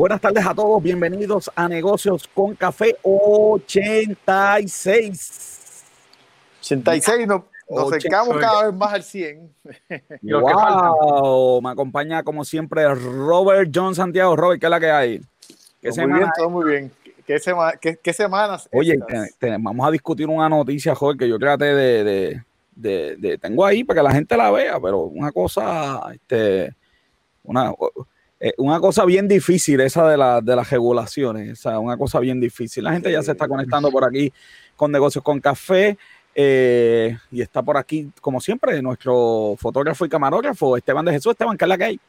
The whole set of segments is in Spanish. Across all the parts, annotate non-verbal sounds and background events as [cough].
Buenas tardes a todos, bienvenidos a Negocios con Café 86. 86, nos, nos acercamos cada vez más al 100. [laughs] wow, me acompaña como siempre Robert John Santiago. Robert, ¿qué es la que hay? ¿Qué muy bien, todo muy bien. ¿Qué, qué, semanas? Oye, vamos a discutir una noticia, joder, que yo traté de, de, de, tengo ahí para que la gente la vea, pero una cosa, este, una, eh, una cosa bien difícil esa de, la, de las regulaciones, o una cosa bien difícil. La gente ya se está conectando por aquí con negocios con café. Eh, y está por aquí, como siempre, nuestro fotógrafo y camarógrafo, Esteban de Jesús. Esteban, ¿qué es la que hay?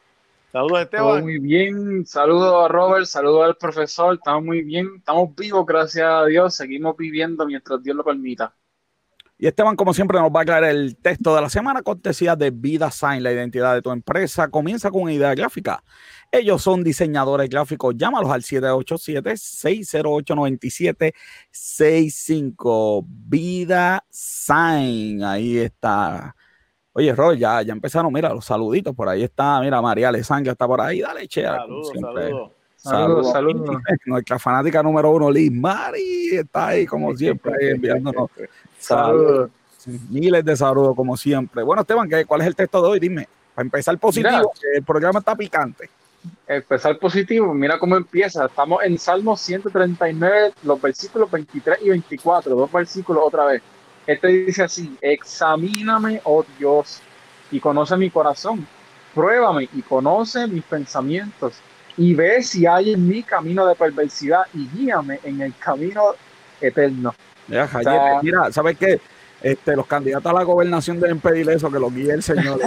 Saludos, Esteban. muy bien. Saludos a Robert, saludos al profesor. Estamos muy bien. Estamos vivos, gracias a Dios. Seguimos viviendo mientras Dios lo permita. Y Esteban, como siempre, nos va a aclarar el texto de la semana, cortesía de Vida Sign, la identidad de tu empresa. Comienza con una idea gráfica. Ellos son diseñadores gráficos. Llámalos al 787-608-9765. Vida Sign. Ahí está. Oye, Roy, ya, ya empezaron, mira, los saluditos. Por ahí está, mira, María Alessandra está por ahí. Dale, che. Saludos, saludos. Saludos, saludos. [laughs] Nuestra fanática número uno, Liz Mari, está ahí como [laughs] siempre, enviándonos [laughs] saludos. Miles de saludos como siempre. Bueno, Esteban, ¿cuál es el texto de hoy? Dime, para empezar positivo, el programa está picante. Empezar positivo, mira cómo empieza. Estamos en Salmo 139, los versículos 23 y 24, dos versículos otra vez. Este dice así, examíname, oh Dios, y conoce mi corazón. Pruébame y conoce mis pensamientos y ve si hay en mí camino de perversidad y guíame en el camino eterno. mira, ¿sabes qué? Este, los candidatos a la gobernación deben pedir eso, que lo guíe el Señor.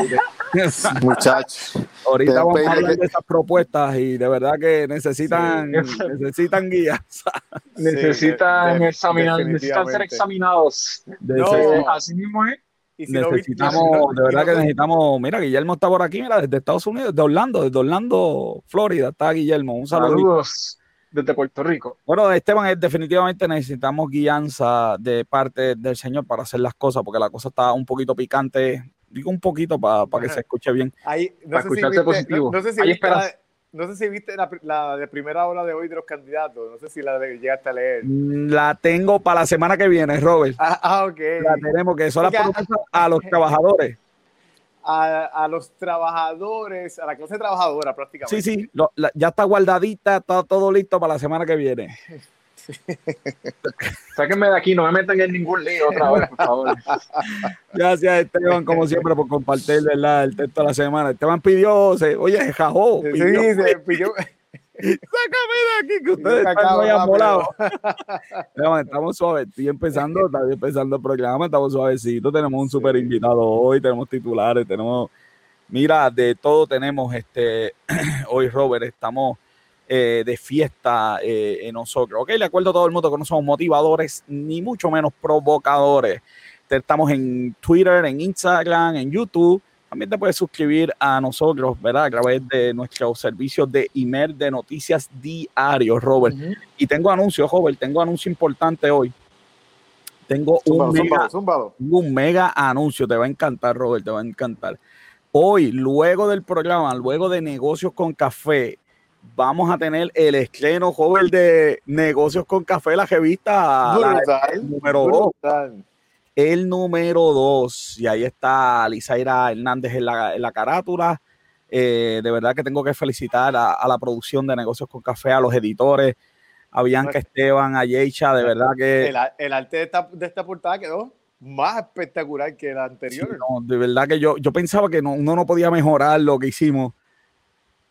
[laughs] Muchachos. Ahorita vamos a hablar de esas propuestas y de verdad que necesitan, [laughs] necesitan guías. [laughs] necesitan, examinar, necesitan ser examinados. así mismo es necesitamos, de verdad que necesitamos, mira, Guillermo está por aquí, mira, desde Estados Unidos, de Orlando, desde Orlando, Florida, está Guillermo. Un saludo. Saludos desde Puerto Rico. Bueno, Esteban, definitivamente necesitamos guianza de parte del Señor para hacer las cosas, porque la cosa está un poquito picante, digo un poquito para que se escuche bien. Ahí, no, sé si positivo. No, sé si no sé si viste la, de primera hora de hoy de los candidatos. No sé si la llegaste a leer. Mm, la tengo para la semana que viene, Robert. Ah, ah ok. La tenemos, que son las promesas a los trabajadores. A, los trabajadores, a la clase trabajadora prácticamente. Sí, sí, ya está guardadita, está todo listo para la semana que viene. [laughs] Sáquenme de aquí, no me metan en ningún lío otra vez, por favor. [laughs] Gracias, Esteban, como siempre, por compartir el texto de la semana. Esteban pidió, oye, jajó. Pidió, sí, se pidió. Sácame de aquí, que ustedes están muy amolados. [laughs] estamos suaves, estoy empezando, estoy empezando el programa, estamos suavecitos, tenemos un super invitado hoy, tenemos titulares, tenemos, mira, de todo tenemos este, [clears throat] hoy Robert, estamos eh, de fiesta eh, en nosotros. Ok, le acuerdo a todo el mundo que no somos motivadores ni mucho menos provocadores. Estamos en Twitter, en Instagram, en YouTube. También te puedes suscribir a nosotros, ¿verdad? A través de nuestros servicios de email de noticias diarios, Robert. Y tengo anuncios, Robert, tengo anuncio importante hoy. Tengo un, mega, un mega anuncio, te va a encantar, Robert, te va a encantar. Hoy, luego del programa, luego de negocios con café, vamos a tener el estreno joven de Negocios con Café, la revista número 2. El número 2. Y ahí está Lizaira Hernández en la, carátula. Eh, de verdad que tengo que felicitar a, la producción de Negocios con Café, a los editores, a Bianca Esteban, a Yeisha, de verdad que... El, arte de esta, de esta portada quedó más espectacular que la anterior. de verdad que yo, yo pensaba que no, uno no podía mejorar lo que hicimos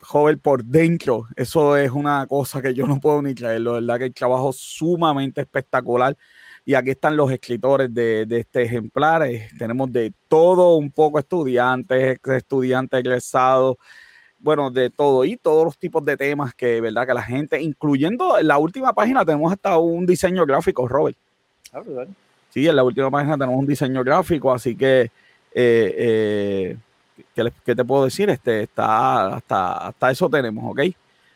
joven por dentro. Eso es una cosa que yo no puedo ni creerlo. verdad que el trabajo sumamente espectacular. Y aquí están los escritores de, este ejemplar. Eh, tenemos de todo un poco estudiantes, estudiantes egresados, bueno, de todo y todos los tipos de temas que, verdad, que la gente, incluyendo en la última página, tenemos hasta un diseño gráfico, Robert. Ah, sí, en la última página tenemos un diseño gráfico, así que eh, eh, ¿qué, te puedo decir? Este, está, hasta, hasta eso tenemos, ¿ok?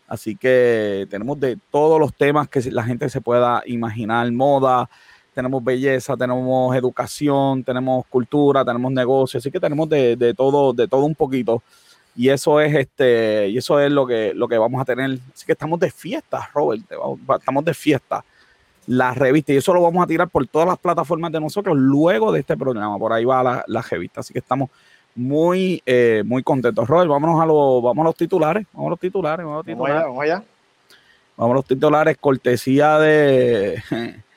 Así que tenemos de todos los temas que la gente se pueda imaginar, moda, tenemos belleza, tenemos educación, tenemos cultura, tenemos negocio, así que tenemos de, todo, de todo un poquito. y eso es este, y eso es lo que, lo que vamos a tener. Así que estamos de fiesta, Robert, estamos de fiesta. La revista, y eso lo vamos a tirar por todas las plataformas de nosotros luego de este programa. Por ahí va la, la revista. Así que estamos muy, eh, muy contentos. Robert, vámonos a, los, vamos a los titulares. Vamos a los titulares. Vamos, a los titulares. vamos allá. Vamos a los titulares, cortesía de [laughs]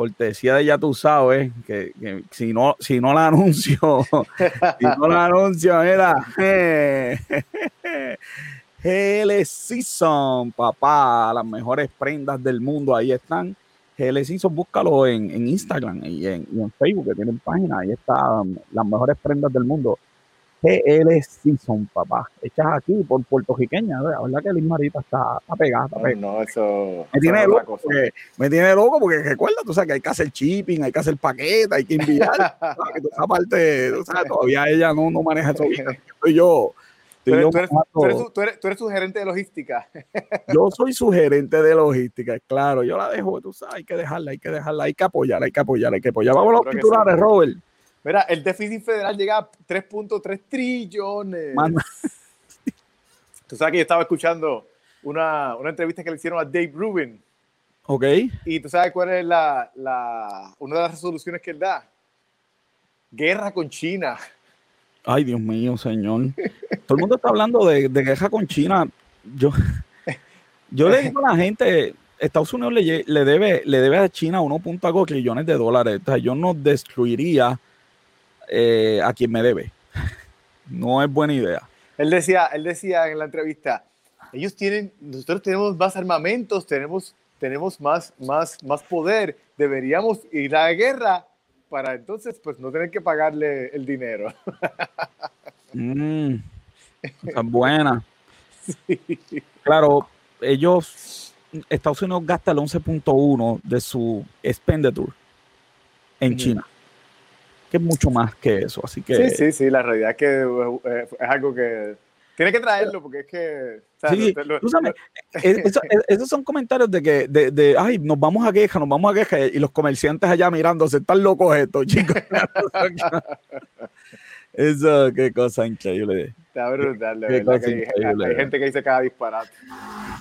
cortesía de ya tú sabes, que, si no, si no la anuncio, [laughs] si no la anuncio, mira, [laughs] GL Season, papá, las mejores prendas del mundo, ahí están. GL Season, búscalo en, Instagram y en, y en, Facebook, que tienen página, ahí están las mejores prendas del mundo. GL Season, papá. Hechas aquí por puertorriqueña, la verdad que Liz Marita está, está pegada. No, eso. Me tiene, loco porque, me tiene loco porque recuerda, tú sabes que hay que hacer shipping, hay que hacer paqueta, hay que enviar. [laughs] que esa parte, tú sabes, todavía ella no, no maneja eso bien. [laughs] Soy yo. Tú eres, tú, eres, tú, eres, tú eres, su gerente de logística. [laughs] Yo soy su gerente de logística, claro. Yo la dejo, tú sabes, hay que dejarla, hay que dejarla, hay que apoyar, hay que apoyar, hay que apoyar. Vamos a los titulares, Robert. Mira, el déficit federal llega a 3.3 trillones. [laughs] Tú sabes que yo estaba escuchando una, una, entrevista que le hicieron a Dave Rubin. Ok. Y tú sabes cuál es la, la, una de las resoluciones que él da. Guerra con China. Ay, Dios mío, señor. Todo el mundo está hablando de, de guerra con China. Yo, yo le digo a la gente, Estados Unidos le, le, debe, le debe a China 1.5 trillones de dólares. O sea, yo no destruiría eh, a quien me debe. No es buena idea. Él decía, él decía en la entrevista, ellos tienen, nosotros tenemos más armamentos, tenemos, tenemos más, más, más poder, deberíamos ir a la guerra para entonces pues no tener que pagarle el dinero. [laughs] Mm, buena. [laughs] Claro, ellos, Estados Unidos gasta el 11.1 de su expenditure en China que es mucho más que eso. Así que. Sí, sí, sí, la realidad es que eh, es algo que. Tiene que traerlo porque es que. sí, tú sabes, eh, esos son comentarios de que, de, de, ay, nos vamos a queja, nos vamos a queja, y los comerciantes allá mirándose, están locos estos chicos. [laughs] Eso, qué cosa increíble. Está brutal, hay, hay, gente que dice cada disparate.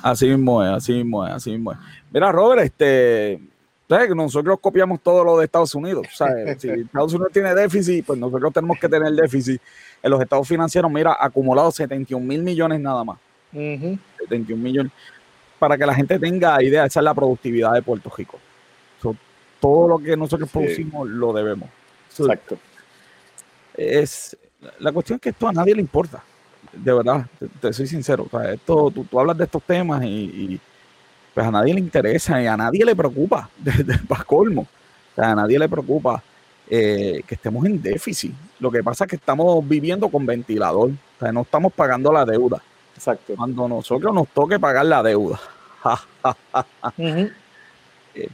Así mismo es, así mismo es, así mismo es. Mira, Robert, este, nosotros copiamos todo lo de Estados Unidos. [laughs] Si Estados Unidos tiene déficit, pues nosotros tenemos que tener déficit. En los estados financieros, mira, acumulados 71 mil millones nada más. 71 millones. Para que la gente tenga idea, esa es la productividad de Puerto Rico. todo lo que nosotros producimos lo debemos. Exacto. Es, la cuestión es que esto a nadie le importa. De verdad, te, soy sincero. esto, tú, hablas de estos temas y pues a nadie le interesa y a nadie le preocupa, [laughs] desde para colmo. a nadie le preocupa eh, que estemos en déficit. Lo que pasa es que estamos viviendo con ventilador, o sea, no estamos pagando la deuda. Exacto. Cuando nosotros nos toque pagar la deuda, [laughs] eh,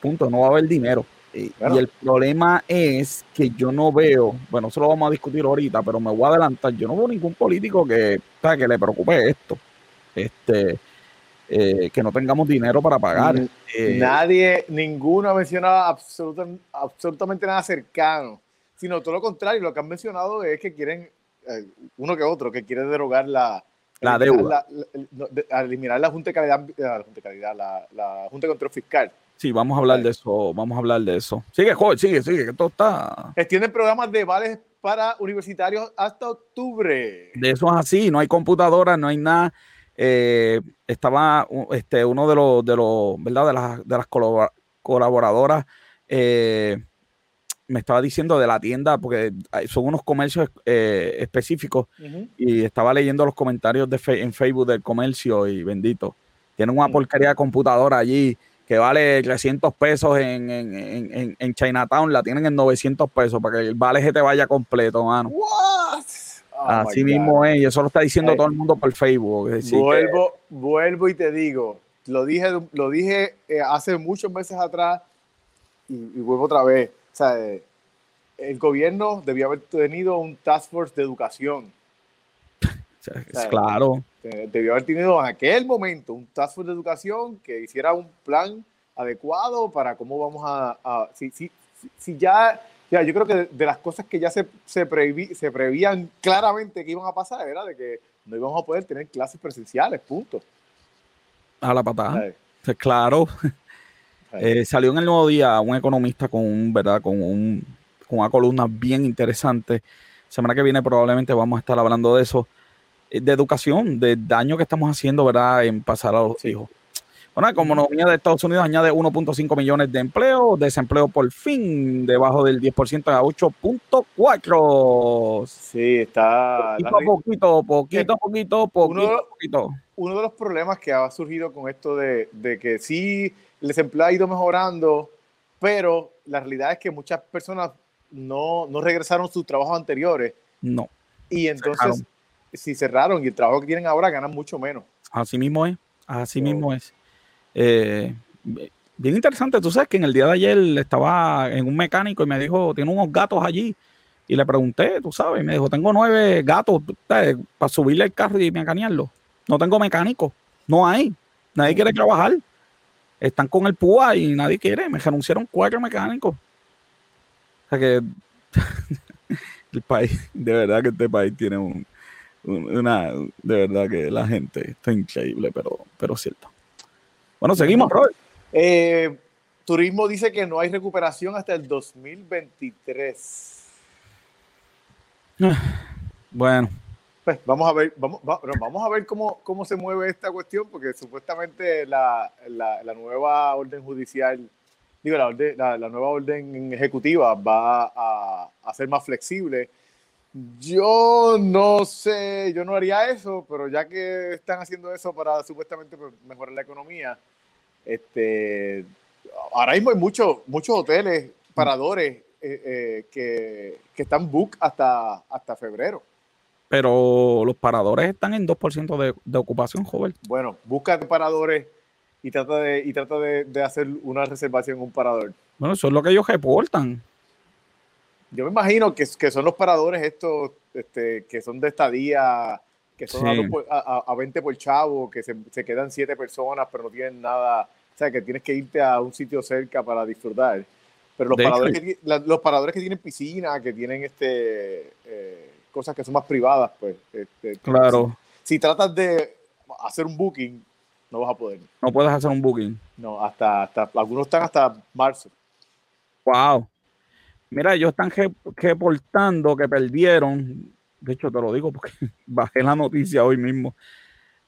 punto, no va a haber dinero. Y el problema es que yo no veo, bueno, eso lo vamos a discutir ahorita, pero me voy a adelantar, yo no veo ningún político que, que le preocupe esto. Este, eh, que no tengamos dinero para pagar. Eh, Nadie, ninguno ha mencionado absolutamente nada cercano, sino todo lo contrario, lo que han mencionado es que quieren, eh, uno que otro, que quiere derogar la, la deuda. eliminar la Junta de Calidad, la Junta de, Calidad, la, Junta de Control Fiscal. Sí, vamos a hablar de eso, vamos a hablar de eso. Sigue, joven, sigue, sigue, que todo está... Extienden programas de vales para universitarios hasta octubre. De eso es así, no hay computadoras, no hay nada eh, estaba este, uno de los, de los, ¿verdad? De las, de las colaboradoras, eh, me estaba diciendo de la tienda, porque son unos comercios eh, específicos, y estaba leyendo los comentarios de en Facebook del comercio y bendito. Tienen una porquería de computadora allí que vale 300 pesos en, en, en, Chinatown, la tienen en 900 pesos para que el vale se te vaya completo, mano. Oh Así mismo es, y eso lo está diciendo eh, todo el mundo por Facebook. vuelvo, vuelvo y te digo, lo dije, lo dije eh, hace muchos meses atrás y, vuelvo otra vez. O sea, eh, el gobierno debió haber tenido un task force de educación. [laughs] claro. Debió haber tenido en aquel momento un task force de educación que hiciera un plan adecuado para cómo vamos a... si, si, si, ya Ya, yo creo que de, las cosas que ya se, se, se prevían claramente que iban a pasar era de que no íbamos a poder tener clases presenciales, punto. A la patada. Claro. Eh, salió en el nuevo día un economista con un, ¿verdad? Con, un, con una columna bien interesante. Semana que viene probablemente vamos a estar hablando de eso, eh, de educación, del daño que estamos haciendo, ¿verdad? En pasar a los hijos. Bueno, la economía de Estados Unidos añade 1.5 millones de empleos, desempleo por fin debajo del 10% a 8.4. Sí, está... Poquito, poquito, poquito, poquito, poquito, poquito. Uno de los problemas que ha surgido con esto de, de que sí, el desempleo ha ido mejorando, pero la realidad es que muchas personas no, no regresaron sus trabajos anteriores. No. Y entonces, si cerraron y el trabajo que tienen ahora ganan mucho menos. Así mismo es, así mismo es. Eh, bien interesante, tú sabes que en el día de ayer estaba en un mecánico y me dijo, tiene unos gatos allí. Y le pregunté, tú sabes, y me dijo, tengo nueve gatos para subirle el carro y mecanearlo. No tengo mecánico, no hay, nadie quiere trabajar. Están con el púa y nadie quiere. Me renunciaron cuatro mecánicos. O sea que [laughs] el país, de verdad que este país tiene un, una, de verdad que la gente está increíble, pero, pero cierto. Bueno, seguimos, Robert. Eh, turismo dice que no hay recuperación hasta el 2023. [sighs] Bueno. Pues vamos a ver, vamos, vamos a ver cómo, cómo se mueve esta cuestión, porque supuestamente la, la, nueva orden judicial, digo, la, la, la, nueva orden ejecutiva va a, a ser más flexible. Yo no sé, yo no haría eso, pero ya que están haciendo eso para supuestamente mejorar la economía, este, ahora mismo hay muchos muchos hoteles, paradores eh, eh, que, que, están book hasta, hasta febrero. Pero los paradores están en 2% de, de, ocupación, joven. Bueno, busca paradores y trata, de, y trata de, de, hacer una reservación en un parador. Bueno, eso es lo que ellos reportan. Yo me imagino que, que son los paradores estos este, que son de estadía que son a, 20 por chavo, que se, se, quedan 7 personas, pero no tienen nada, o sea, que tienes que irte a un sitio cerca para disfrutar. Pero los, paradores que, los paradores que tienen piscina, que tienen este eh, cosas que son más privadas, pues. Este, claro. Si, tratas de hacer un booking, no vas a poder. No puedes hacer un booking. No, hasta, hasta algunos están hasta marzo. Wow. Mira, ellos están reportando que perdieron de hecho te lo digo porque [laughs] bajé la noticia hoy mismo,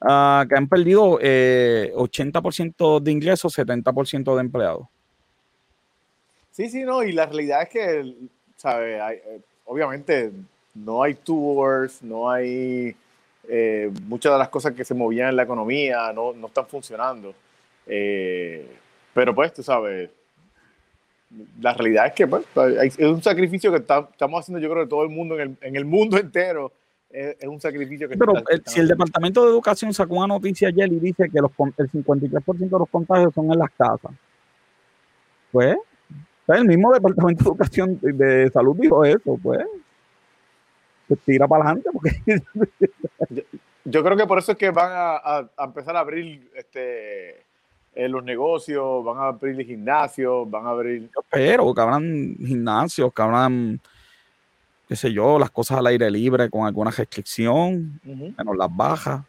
uh, que han perdido eh, 80% de ingresos, 70% de empleados. Sí, sí, no, y la realidad es que, ¿sabes? Eh, obviamente no hay tours, no hay eh, muchas de las cosas que se movían en la economía, no, no están funcionando. Eh, pero pues, tú sabes, la realidad es que pues, es un sacrificio que estamos haciendo, yo creo, de todo el mundo, en el, en el mundo entero. Es, un sacrificio que... Pero si el Departamento de Educación sacó una noticia ayer y dice que los, el 53% de los contagios son en las casas, pues el mismo Departamento de Educación de Salud dijo eso, pues, pues tira para adelante. Porque... [laughs] yo, creo que por eso es que van a, a empezar a abrir este en los negocios, van a abrir gimnasios, van a abrir... Pero que abran gimnasios, que abran, qué sé yo, las cosas al aire libre con alguna restricción, menos las bajas.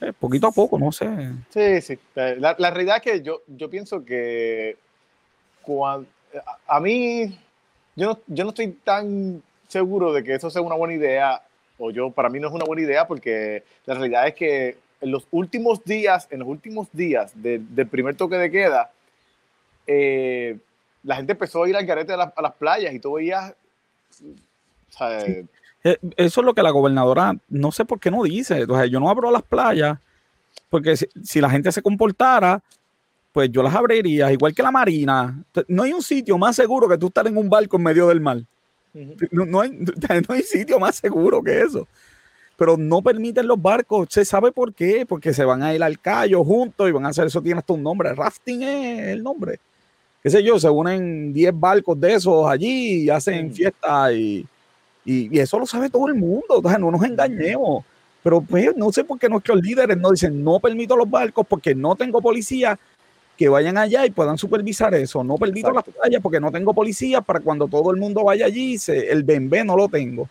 Eh, poquito a poco, no sé. Sí, sí. La, la, realidad es que yo, yo pienso que cuando, a, mí, yo no, yo no estoy tan seguro de que eso sea una buena idea, o yo, para mí no es una buena idea, porque la realidad es que en los últimos días, en los últimos días del primer toque de queda, eh, la gente empezó a ir al garete a, las playas y tú veías. Eh, eso es lo que la gobernadora, no sé por qué no dice. O sea, yo no abro las playas, porque si, la gente se comportara, pues yo las abriría, igual que la marina. No hay un sitio más seguro que tú estar en un barco en medio del mar. no, hay, [laughs] no hay sitio más seguro que eso pero no permiten los barcos. ¿Se sabe por qué? Porque se van a ir al callo juntos y van a hacer eso, tiene hasta un nombre. Rafting es el nombre. Qué sé yo, se unen 10 barcos de esos allí y hacen fiesta y, y, eso lo sabe todo el mundo. Entonces, no nos engañemos. Pero pues, no sé por qué nuestros líderes no dicen no permito los barcos porque no tengo policía. que vayan allá y puedan supervisar eso. No permito las playas porque no tengo policía para cuando todo el mundo vaya allí, se, el bembé no lo tengo.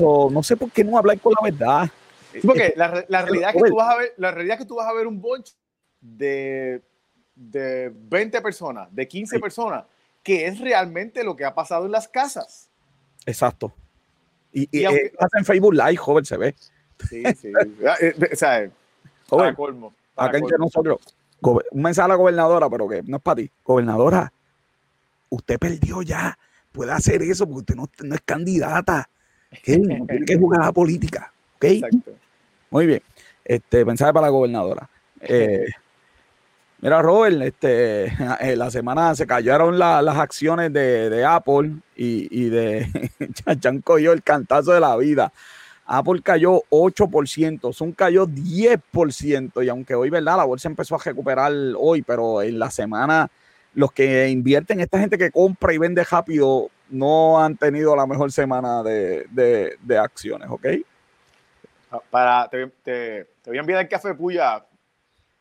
No sé por qué no hablar con la verdad. porque la, la, realidad es que tú vas a ver, la realidad es que tú vas a ver un bunch de, de 20 personas, de 15 personas, que es realmente lo que ha pasado en las casas. Exacto. Y, y, eh, hacen Facebook Live, joven, se ve. Sí, sí. Ah, eh, o sea, joven, colmo. acá entre nosotros, un mensaje a la gobernadora, pero que no es para ti. Gobernadora, usted perdió ya. Puede hacer eso porque usted no, es candidata. No tiene que jugar a la política. Exacto. Muy bien. Este, mensaje para la gobernadora. [laughs] Eh, mira, Robert, este, en la semana se cayeron las acciones de, Apple y, y de [laughs] Chan cogió el cantazo de la vida. Apple cayó 8%, Zoom cayó 10%, y aunque hoy, ¿verdad? La bolsa empezó a recuperar hoy, pero en la semana los que invierten, esta gente que compra y vende rápido, no han tenido la mejor semana de, acciones, ¿ok? Para, te, te, voy a enviar el café puya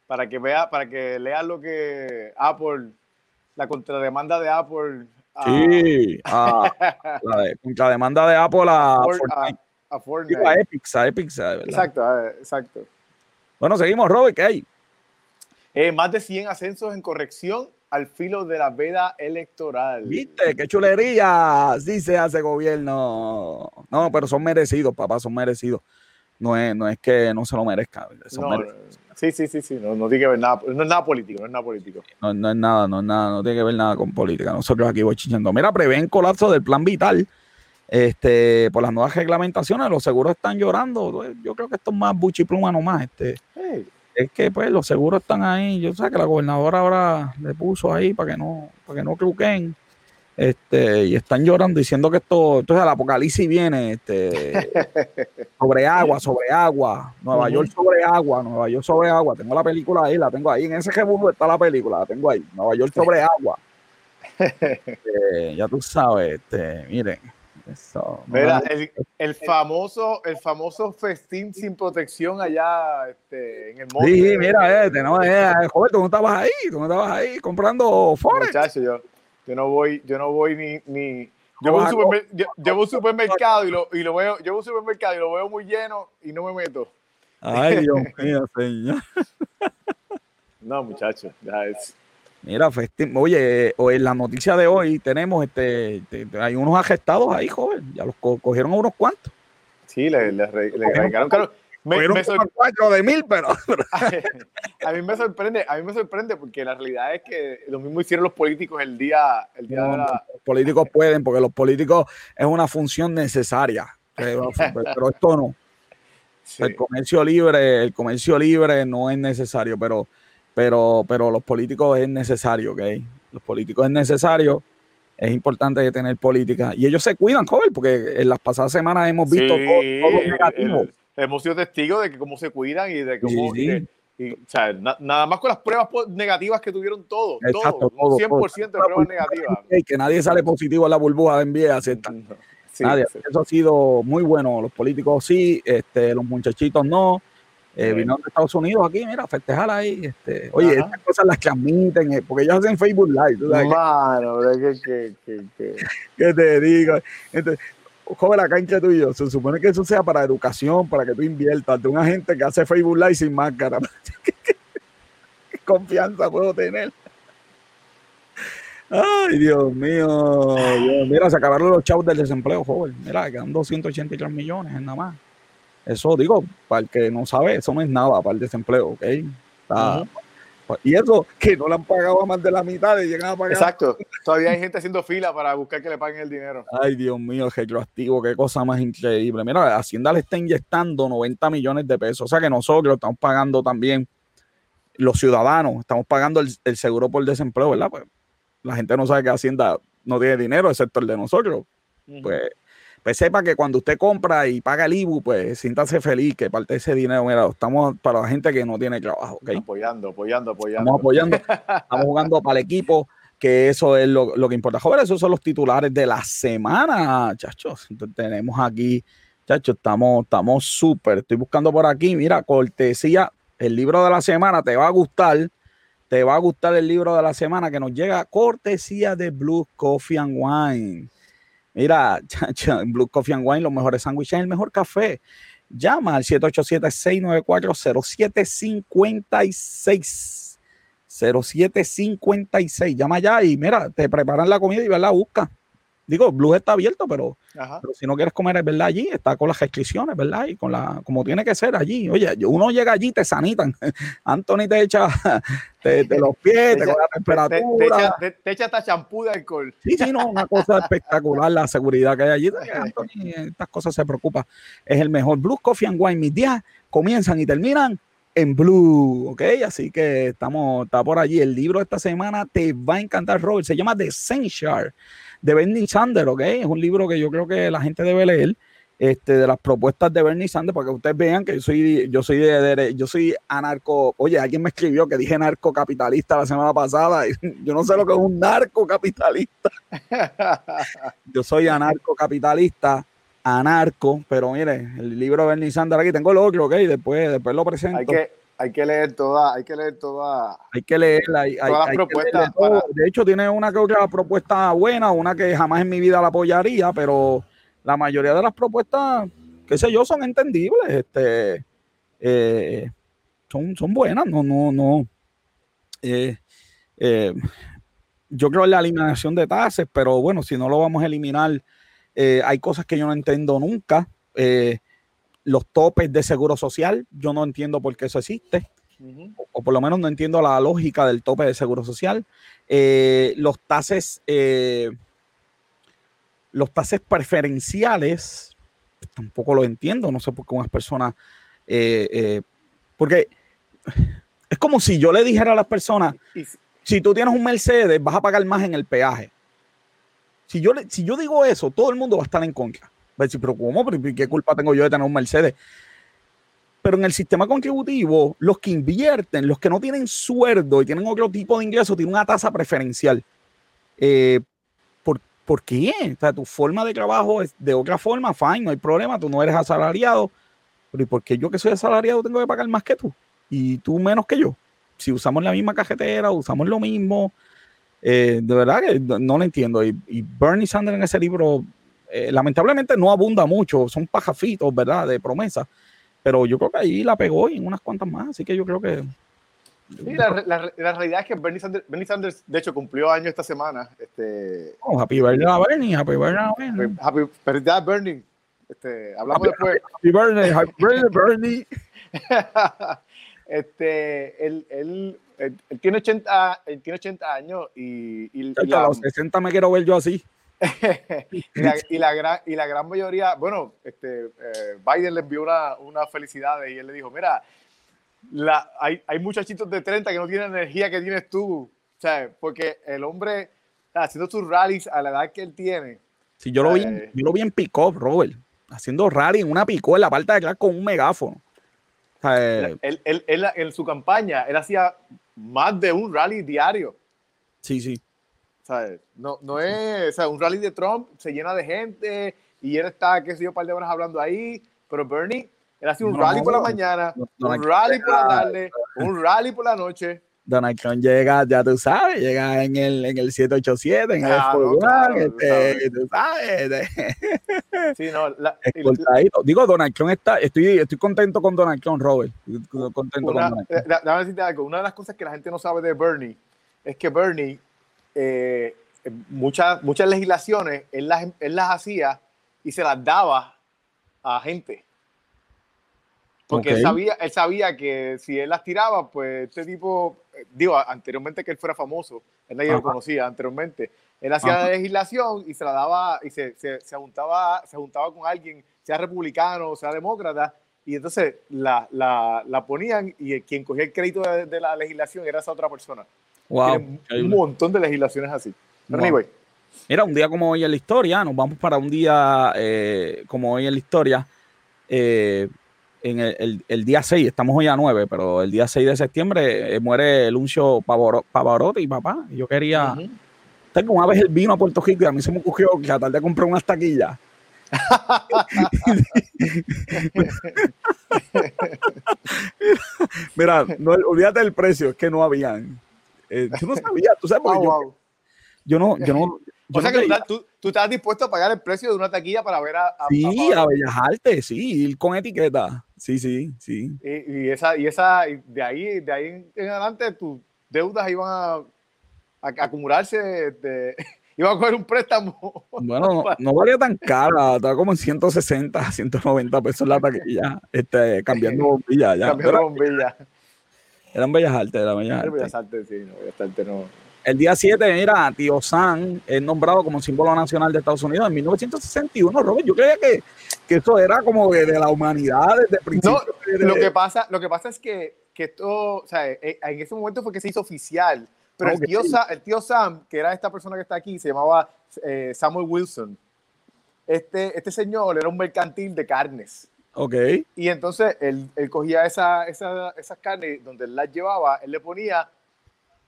para que vea, para que leas lo que Apple, la contrademanda de Apple. Sí, ah, [laughs] la contrademanda de Apple a, Fortnite a Fortnite. a Epic, a Epic, ¿verdad? Exacto, exacto. Bueno, seguimos, Robert, ¿qué hay? Eh, más de 100 ascensos en corrección al filo de la veda electoral. ¿Viste? ¡Qué chulería! Sí se hace gobierno. No, pero son merecidos, papá, son merecidos. No es, no es que no se lo merezcan. sí, sí, sí, sí. No, no, tiene que ver nada. No es nada político, no es nada político. No, no es nada, no es nada, no tiene que ver nada con política. Nosotros aquí voy chichando. Mira, prevén colapso del plan vital este, por las nuevas reglamentaciones, los seguros están llorando. Yo creo que esto es más buchipluma nomás. Este, Es que pues los seguros están ahí. Yo sé que la gobernadora ahora le puso ahí para que no, para que no cluquen. Este, y están llorando diciendo que esto, entonces el apocalipsis viene, este, [laughs] sobre agua, sobre agua, Nueva York sobre agua, Nueva York sobre agua, tengo la película ahí, la tengo ahí, en ese rebujo está la película, la tengo ahí, Nueva York sobre agua. [laughs] Este, ya tú sabes, este, miren, Mira, el, famoso, el famoso festín sin protección allá este, en el monte. Sí, mira, eh, tenemos, eh, joder, tú no estabas ahí, tú no estabas ahí comprando Forex. Muchacho, yo, yo no voy, yo no voy ni, ni yo voy, a un supermercado y lo, y lo veo, yo voy a un supermercado y lo veo muy lleno y no me meto. Ay, Dios [laughs] mío, señor. No, muchacho, ya es. Mira, oye, o en la noticia de hoy tenemos, este, hay unos arrestados ahí, joven, ya los cogieron a unos cuantos. Sí, le, le, le, caro. Me, me cuatro de mil, pero, [laughs] [laughs] a mí me sorprende, a mí me sorprende porque la realidad es que lo mismo hicieron los políticos el día, el día de la... Los políticos pueden, porque los políticos es una función necesaria, [laughs] pero, esto no. El comercio libre, el comercio libre no es necesario, pero pero, pero los políticos es necesario, ¿ok? Los políticos es necesario, es importante tener política. Y ellos se cuidan, joven, porque en las pasadas semanas hemos visto todo, negativo. hemos sido testigos de que cómo se cuidan y de cómo... o sea, nada más con las pruebas negativas que tuvieron todos, todo, 100% de pruebas negativas. [laughs] Que nadie sale positivo en la burbuja de envío, [laughs] nadie. Eso ha sido muy bueno. Los políticos sí, este, los muchachitos no. Eh, vino de Estados Unidos aquí, mira, festejar ahí. Este, oye, estas cosas las transmiten, eh, porque ellos hacen Facebook Live. ¿tú sabes? Mano, ¿qué, qué, qué, qué te digo? Entonces, joven, la cancha tuyo, se supone que eso sea para educación, para que tú inviertas de una gente que hace Facebook Live sin máscara. [laughs] ¿Qué confianza puedo tener? Ay, Dios mío. Mira, se acabaron los chavos del desempleo, joven. Mira, quedan 283 millones nada más. Eso digo, para el que no sabe, eso no es nada para el desempleo, ¿ok? Y eso que no le han pagado a más de la mitad y llegan a pagar. Exacto. Todavía hay gente haciendo fila para buscar que le paguen el dinero. Ay, Dios mío, retroactivo, qué cosa más increíble. Mira, Hacienda le está inyectando 90 millones de pesos. O sea que nosotros estamos pagando también, los ciudadanos, estamos pagando el, seguro por desempleo, ¿verdad? Pues la gente no sabe que Hacienda no tiene dinero, excepto el de nosotros. Pues pues sepa que cuando usted compra y paga el IBU, pues siéntase feliz que parte de ese dinero, mira, estamos para la gente que no tiene trabajo. Apoyando, apoyando, apoyando. Estamos apoyando, estamos jugando para el equipo, que eso es lo, que importa. Joder, esos son los titulares de la semana, chachos. Entonces, tenemos aquí, chachos, estamos estamos súper. Estoy buscando por aquí, mira, cortesía, el libro de la semana te va a gustar te va a gustar el libro de la semana que nos llega cortesía de Blue Coffee and Wine. Mira, [laughs] Blue Coffee and Wine, los mejores sándwiches, el mejor café. Llama al 787-694-0756. 0756. Llama ya y mira, te preparan la comida y la busca. Digo, Blue está abierto, pero, si no quieres comer, es verdad, allí está con las restricciones, ¿verdad? Y con la, como tiene que ser allí. Oye, uno llega allí, te sanitan. [laughs] Anthony te echa [laughs] te, los pies, te, la temperatura. Te, echa, hasta champú de alcohol. Sí, sí, no, una cosa [laughs] espectacular, la seguridad que hay allí. Anthony, estas cosas se preocupa. Es el mejor. Blue Coffee and Wine, mis días comienzan y terminan en Blue, ¿ok? Así que estamos, está por allí. El libro de esta semana te va a encantar, Robert. Se llama The Essential de Bernie Sanders, ¿ok? Es un libro que yo creo que la gente debe leer. Este, de las propuestas de Bernie Sanders, para que ustedes vean que yo soy, yo soy de, yo soy anarco, oye, alguien me escribió que dije narcocapitalista la semana pasada, [laughs] y yo no sé lo que es un narcocapitalista. [laughs] yo soy anarcocapitalista, anarco, pero mire, el libro de Bernie Sanders aquí tengo el otro, ok, después, después lo presento. Hay que, hay que leer toda, hay que leer toda. Hay que leerla. Hay, todas las propuestas. De hecho, tiene una que otra propuesta buena, una que jamás en mi vida la apoyaría, pero la mayoría de las propuestas, qué sé yo, son entendibles. Este, eh, son, son buenas, no, no, no. Eh, eh, yo creo en la eliminación de tasas, pero bueno, si no lo vamos a eliminar, hay cosas que yo no entiendo nunca los topes de seguro social, yo no entiendo por qué eso existe, o, por lo menos no entiendo la lógica del tope de seguro social. Eh, los tases, eh, los tases preferenciales, tampoco lo entiendo, no sé por qué unas personas, eh, porque es como si yo le dijera a las personas, si tú tienes un Mercedes, vas a pagar más en el peaje. Si yo, si yo digo eso, todo el mundo va a estar en contra. Decir, pero ¿cómo? ¿Qué culpa tengo yo de tener un Mercedes? Pero en el sistema contributivo, los que invierten, los que no tienen sueldo y tienen otro tipo de ingreso, tienen una tasa preferencial. Eh, ¿por, ¿por, qué? O sea, tu forma de trabajo es de otra forma, fine, no hay problema, tú no eres asalariado. Pero ¿y por qué yo que soy asalariado tengo que pagar más que tú? Y tú menos que yo. Si usamos la misma cajetera, usamos lo mismo. Eh, de verdad que no lo entiendo. Y, y Bernie Sanders en ese libro eh, lamentablemente no abunda mucho, son pajafitos, ¿verdad? De promesa. Pero yo creo que ahí la pegó y en unas cuantas más, así que yo creo que... Sí, la, la, realidad es que Bernie Sanders, Bernie Sanders, de hecho, cumplió año esta semana. Este, oh, happy birthday a Bernie, happy birthday a Bernie. Happy birthday Bernie. Este, hablamos después. Happy birthday, happy birthday Bernie. [laughs] este, él, él, él, tiene 80, él tiene 80 años y... y, y a los 60 me quiero ver yo así. [laughs] y, la, gran, y la gran mayoría, bueno, este, eh, Biden le envió una, una felicidad y él le dijo, mira, la, hay, hay muchachitos de 30 que no tienen energía que tienes tú, sea, porque el hombre haciendo sus rallies a la edad que él tiene. Sí, yo lo vi, eh, yo lo vi en pick Robert, haciendo rally en una pick en la parte de atrás con un megáfono. él, él, él, en su campaña, él hacía más de un rally diario. Sí, sí. No, no es, o sea, un rally de Trump se llena de gente y él está, qué sé yo, un par de horas hablando ahí, pero Bernie, él hace un rally por la mañana, un rally por la tarde, un rally por la noche. Donald Trump llega, ya tú sabes, llega en el, en el 787, en el ah, este, tú sabes. [laughs] Sí, no, Digo, Donald Trump está, estoy, estoy contento con Donald Trump, Robert. contento una, con Donald algo, una de las cosas que la gente no sabe de Bernie es que Bernie eh, muchas, muchas legislaciones él las, él las hacía y se las daba a gente. Porque él, sabía, él sabía que si él las tiraba, pues este tipo, eh, digo, anteriormente que él fuera famoso, él nadie lo conocía anteriormente, él hacía la legislación y se la daba y se, se, se, juntaba, se juntaba con alguien, sea republicano, sea demócrata, y entonces la, la, la ponían y quien cogía el crédito de, de, la legislación era esa otra persona. Wow. un montón de legislaciones así. Mira, un día como hoy en la historia, nos vamos para un día eh, como hoy en la historia. Eh, en el, el, día 6, estamos hoy a 9, pero el día 6 de septiembre eh, muere Luncio Pavarotti, papá. Yo quería. Tengo una vez el vino a Puerto Rico y a mí se me ocurrió que a tarde compré unas taquillas. [laughs] [laughs] Mira, no, olvídate del precio, es que no habían. Eh, yo no [laughs] sabía, tú sabes, porque yo, yo no, yo no, [laughs] o sea que tú, tú, estás dispuesto a pagar el precio de una taquilla para ver a. a sí, a, Bellas Artes, sí, ir con etiqueta. Sí, sí, sí. Y, y esa, y esa, de ahí, de ahí en adelante, tus deudas iban a, a acumularse de, [laughs] iba a coger un préstamo. Bueno, no, valía tan cara, estaba como en 160, 190 pesos la taquilla, este, cambiando bombilla ya. Cambiando bombilla. Eran bellas artes, eran bellas artes. Bellas artes, sí, no, bellas artes no. El día 7, mira, Tío Sam es nombrado como símbolo nacional de Estados Unidos en 1961, Robert. Yo creía que, que eso era como de, la humanidad desde el principio. No, lo, que pasa, lo que pasa es que, que esto, o sea, eh, en ese momento fue que se hizo oficial pero el, tío Sam, el, tío Sam, que era esta persona que está aquí, se llamaba eh, Samuel Wilson. Este, este señor era un mercantil de carnes. Ok. Y entonces él, él cogía esa, esa, esas carnes donde él las llevaba, él le ponía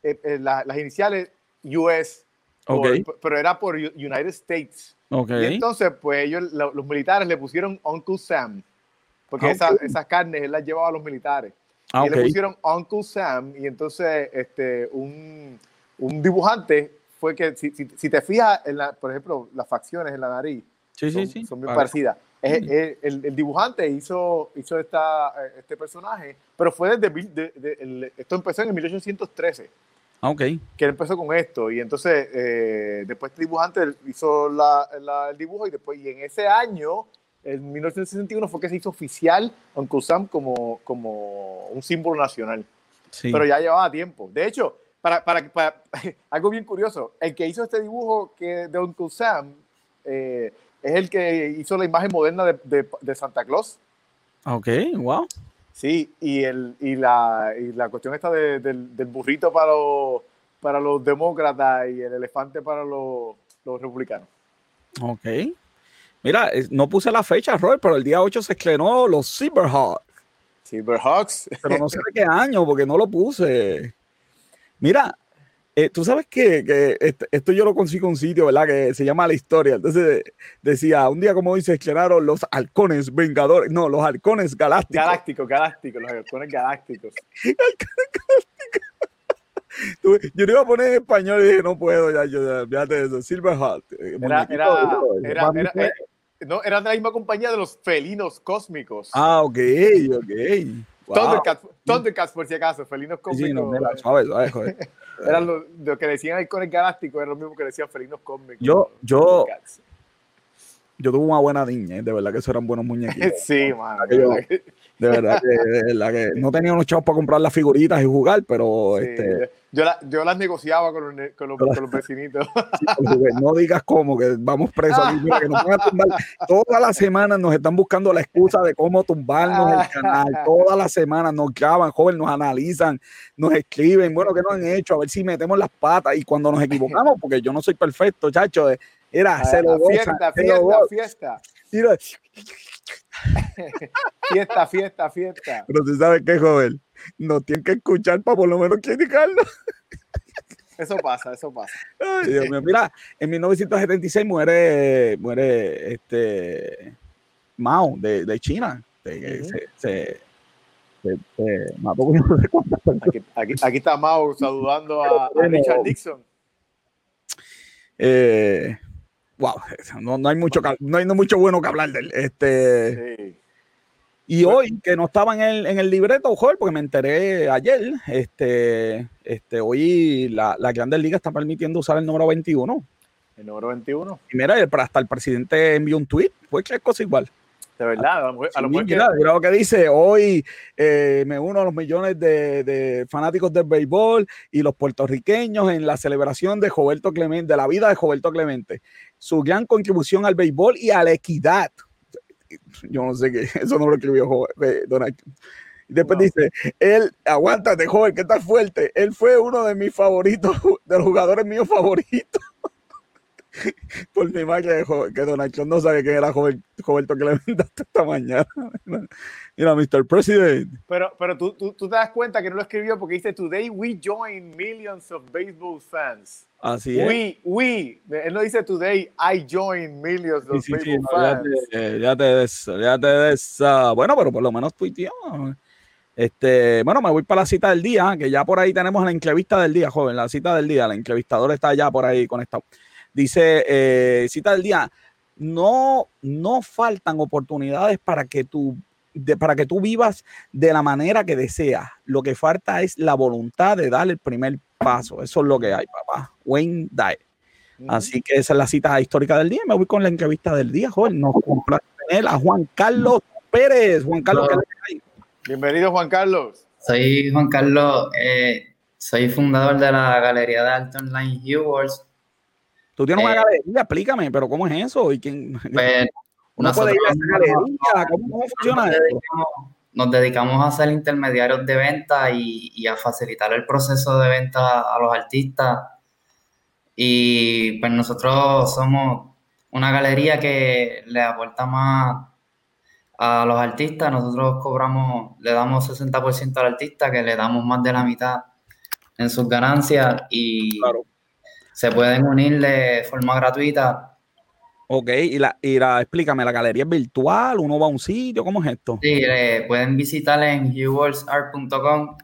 eh, eh, las iniciales US, okay. pero era por United States. Okay. Y entonces, pues ellos, los militares le pusieron Uncle Sam, porque esas carnes él las llevaba a los militares. Ah, y le pusieron Uncle Sam y entonces este, un, un dibujante fue que, si, si, te fijas, en la, por ejemplo, las facciones en la nariz sí, son, sí, sí. son muy parecidas. El, el, dibujante hizo, hizo esta, este personaje, pero fue desde, de, esto empezó en 1813. Ah, ok. Que él empezó con esto y entonces eh, después este dibujante hizo la, la, el dibujo y después, y en ese año en 1961 fue que se hizo oficial Uncle Sam como, como un símbolo nacional. Sí. Pero ya llevaba tiempo. De hecho, para, para, para, [laughs] algo bien curioso, el que hizo este dibujo que, de Uncle Sam eh, es el que hizo la imagen moderna de, de, Santa Claus. Ok, wow. Sí, y, el, y, la, y la cuestión esta del, del, burrito para los, para los demócratas y el elefante para los, los republicanos. Ok. Mira, no puse la fecha, Robert, pero el día 8 se estrenó los Silverhawks. Silverhawks. Pero no sé de qué año, porque no lo puse. Mira, eh, tú sabes que, esto yo lo consigo en un sitio, ¿verdad? Que se llama La Historia. Entonces decía, un día como hoy se los halcones vengadores, no, los halcones galácticos. Galácticos, galácticos, los halcones galácticos. [laughs] yo no iba a poner en español y dije, no puedo, ya, yo, fíjate de eso, Silverhawk. Eh, era, era, era, era, no, eran de la misma compañía de los felinos cósmicos. Ah, ok, ok. Wow. Thundercats, por si acaso, felinos cósmicos. Sí, no, suave, suave, joder. [laughs] Eran lo, lo, que decían halcones galácticos, era lo mismo que decían felinos cósmicos. Yo, yo, yo tuve una buena niña, de verdad que esos eran buenos muñequitos. [laughs] sí, man. De verdad que, no tenía unos chavos para comprar las figuritas y jugar, pero este, yo, yo las negociaba con los, con los, [laughs] vecinitos. no digas cómo, que vamos presos que nos van a tumbar. Todas las semanas nos están buscando la excusa de cómo tumbarnos el canal. Todas las semanas nos graban, joven, nos analizan, nos escriben, bueno, ¿qué nos han hecho? A ver si metemos las patas. Y cuando nos equivocamos, porque yo no soy perfecto, chacho, era cero fiesta, fiesta, fiesta. Mira, [laughs] fiesta, fiesta, fiesta. Pero tú sabes qué, joven, no tienen que escuchar para por lo menos criticarlo. Eso pasa, eso pasa. Mira, en 1976 muere, muere este Mao de, de China. se, se, mató aquí, aquí, aquí, está Mao saludando a, a Richard Nixon. Eh, wow, no, no, hay mucho, no hay mucho bueno que hablar de él. Este, Y hoy, que no estaba en el, en el libreto, joder, porque me enteré ayer, este, este, hoy la, la Grandes Ligas está permitiendo usar el número 21. El número 21. Y mira, hasta el presidente envió un tweet, fue que es cosa igual. De verdad, a lo mejor, lo que dice, hoy eh, me uno a los millones de, de, fanáticos del béisbol y los puertorriqueños en la celebración de Roberto Clemente, de la vida de Roberto Clemente su gran contribución al béisbol y a la equidad. Yo no sé qué, [laughs] eso no lo escribió eh, Donald. Después dice, él, aguántate, joven, que estás fuerte. Él fue uno de mis favoritos, [laughs] de los jugadores míos favoritos. [laughs] Por mi madre que, Donald Trump no sabe quién era Roberto Clemente hasta esta mañana. [laughs] Mira, Mr. President. Pero, pero tú, tú, tú, te das cuenta que no lo escribió porque dice, Today we join millions of baseball fans. Así es. We, we. Él no dice today I join millions of sí, baseball fans. Ya te, ya te des, ya te des, uh, bueno, pero por lo menos tuiteó. Este, bueno, me voy para la cita del día, que ya por ahí tenemos la entrevista del día, joven, la cita del día, la entrevistadora está ya por ahí conectado. Dice, eh, cita del día, no, no faltan oportunidades para que tú para que tú vivas de la manera que deseas. Lo que falta es la voluntad de dar el primer paso. Eso es lo que hay, papá. Wayne Dye. Así que esa es la cita histórica del día. Me voy con la entrevista del día, joven. Nos complace tener a Juan Carlos Pérez. Juan Carlos, ¿qué Bienvenido, Juan Carlos. Soy Juan Carlos. Eh, soy fundador de la Galería de Arte Online Hughes Tú tienes una eh, galería, explícame, pero ¿cómo es eso? ¿Y quién? Pues, [laughs] ¿Uno puede ir a esa galería? ¿Cómo, funciona nos dedicamos, Nos dedicamos a ser intermediarios de venta y, a facilitar el proceso de venta a los artistas. Y pues nosotros somos una galería que le aporta más a los artistas. Nosotros cobramos, le damos 60% al artista, que le damos más de la mitad en sus ganancias y claro se pueden unir de forma gratuita. Ok, y la, y la, explícame, ¿la galería es virtual? ¿Uno va a un sitio? ¿Cómo es esto? Sí, pueden visitar en hughworldsart.com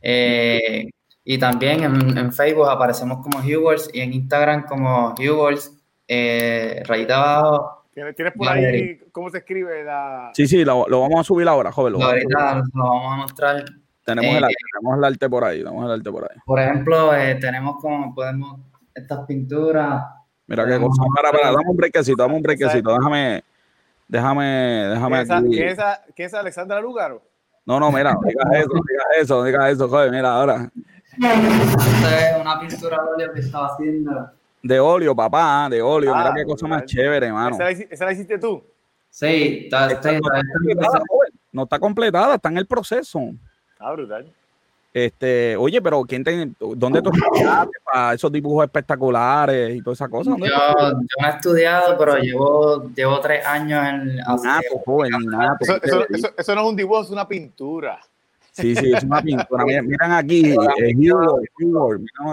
eh, y también en, Facebook aparecemos como Hughes y en Instagram como Hughes, eh, rayita abajo. ¿Tienes por ahí cómo se escribe la...? Sí, sí, lo, vamos a subir ahora, joven. Lo, ahorita lo vamos a mostrar. Tenemos, el, eh, tenemos el arte por ahí, tenemos el arte por ahí. Por ejemplo, eh, tenemos como, podemos, estas pinturas. Mira qué cosa, para, para, dame un brequecito, dame un brequecito, déjame, déjame, déjame ¿Qué es, ¿Qué es Alexandra Lugaro? No, no, mira, diga eso, diga eso, diga eso, joder, mira, ahora. Esta es una pintura de óleo que estaba haciendo. De óleo, papá, de óleo, mira ah, qué cosa más chévere, hermano. ¿Esa la, hiciste tú? Sí, está, está, está, no está completada, está en el proceso. Ah, brutal. Este, oye, pero ¿quién te, ¿dónde tú estudiaste para esos dibujos espectaculares y todas esas cosas? Yo, yo, no he estudiado, pero llevo, llevo tres años en nato, joven, nato. Eso, eso, eso, eso, no es un dibujo, es una pintura. Sí, sí, es una pintura. miren, aquí, eh, miren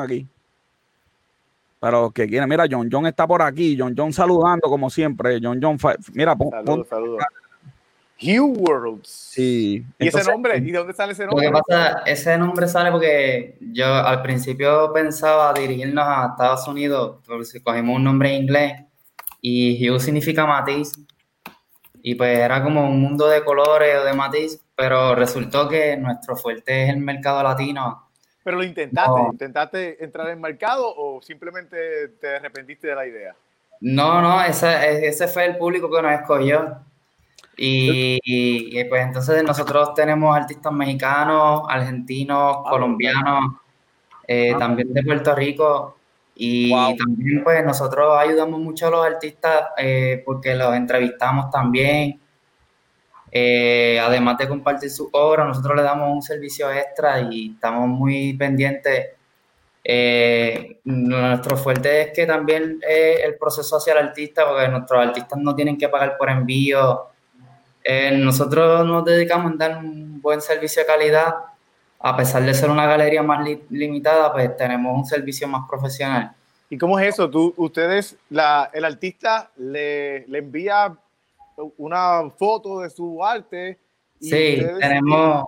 aquí. Para los que quieran, mira, John John está por aquí, John John saludando como siempre. John John, mira, pon, saludos, saludos. Hugh Worlds. Sí. ¿Y ese nombre? ¿Y de dónde sale ese nombre? Lo que pasa, ese nombre sale porque yo al principio pensaba dirigirnos a Estados Unidos, por si cogimos un nombre en inglés, y Hugh significa matiz, y pues era como un mundo de colores o de matiz, pero resultó que nuestro fuerte es el mercado latino. ¿Pero lo intentaste? ¿Intentaste entrar en el mercado o simplemente te arrepentiste de la idea? No, no, ese, ese fue el público que nos escogió. Y, pues entonces nosotros tenemos artistas mexicanos, argentinos, ah, colombianos, eh, ah. también de Puerto Rico. Y también pues nosotros ayudamos mucho a los artistas eh, porque los entrevistamos también. Eh, además de compartir su obra, nosotros le damos un servicio extra y estamos muy pendientes. nuestro fuerte es que también el proceso hacia el artista, porque nuestros artistas no tienen que pagar por envío eh, nosotros nos dedicamos a dar un buen servicio de calidad. A pesar de ser una galería más limitada, pues tenemos un servicio más profesional. ¿Y cómo es eso? ¿Tú, ustedes, la, el artista le, le, envía una foto de su arte. sí, tenemos,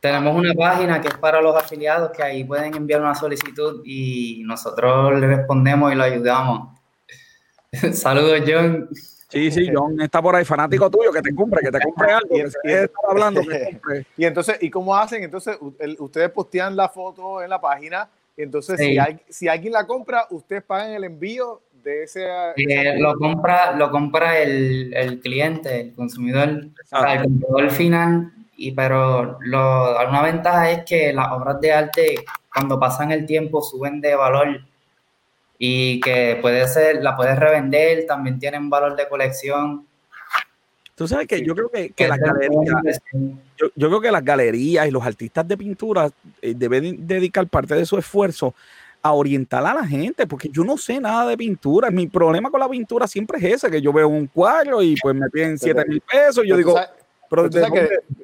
tenemos una página que es para los afiliados que ahí pueden enviar una solicitud y nosotros le respondemos y lo ayudamos. [laughs] Saludos, John. Sí, sí, John está por ahí, fanático tuyo, que te compre, que te compre [laughs] algo, y, que hablando, [laughs] Y entonces, ¿y cómo hacen? Entonces, ustedes postean la foto en la página, entonces si, hay, si alguien la compra, ustedes pagan el envío de ese... Eh, lo compra, lo compra el, el cliente, el consumidor, el comprador final, y, pero lo, una ventaja es que las obras de arte, cuando pasan el tiempo, suben de valor y que puede ser, la puedes revender, también tienen valor de colección. Tú sabes que yo creo que, las galerías, yo, creo que las galerías y los artistas de pintura eh, deben dedicar parte de su esfuerzo a orientar a la gente, porque yo no sé nada de pintura. Mi problema con la pintura siempre es ese, que yo veo un cuadro y pues me piden 7 mil pesos. Y yo digo, pero,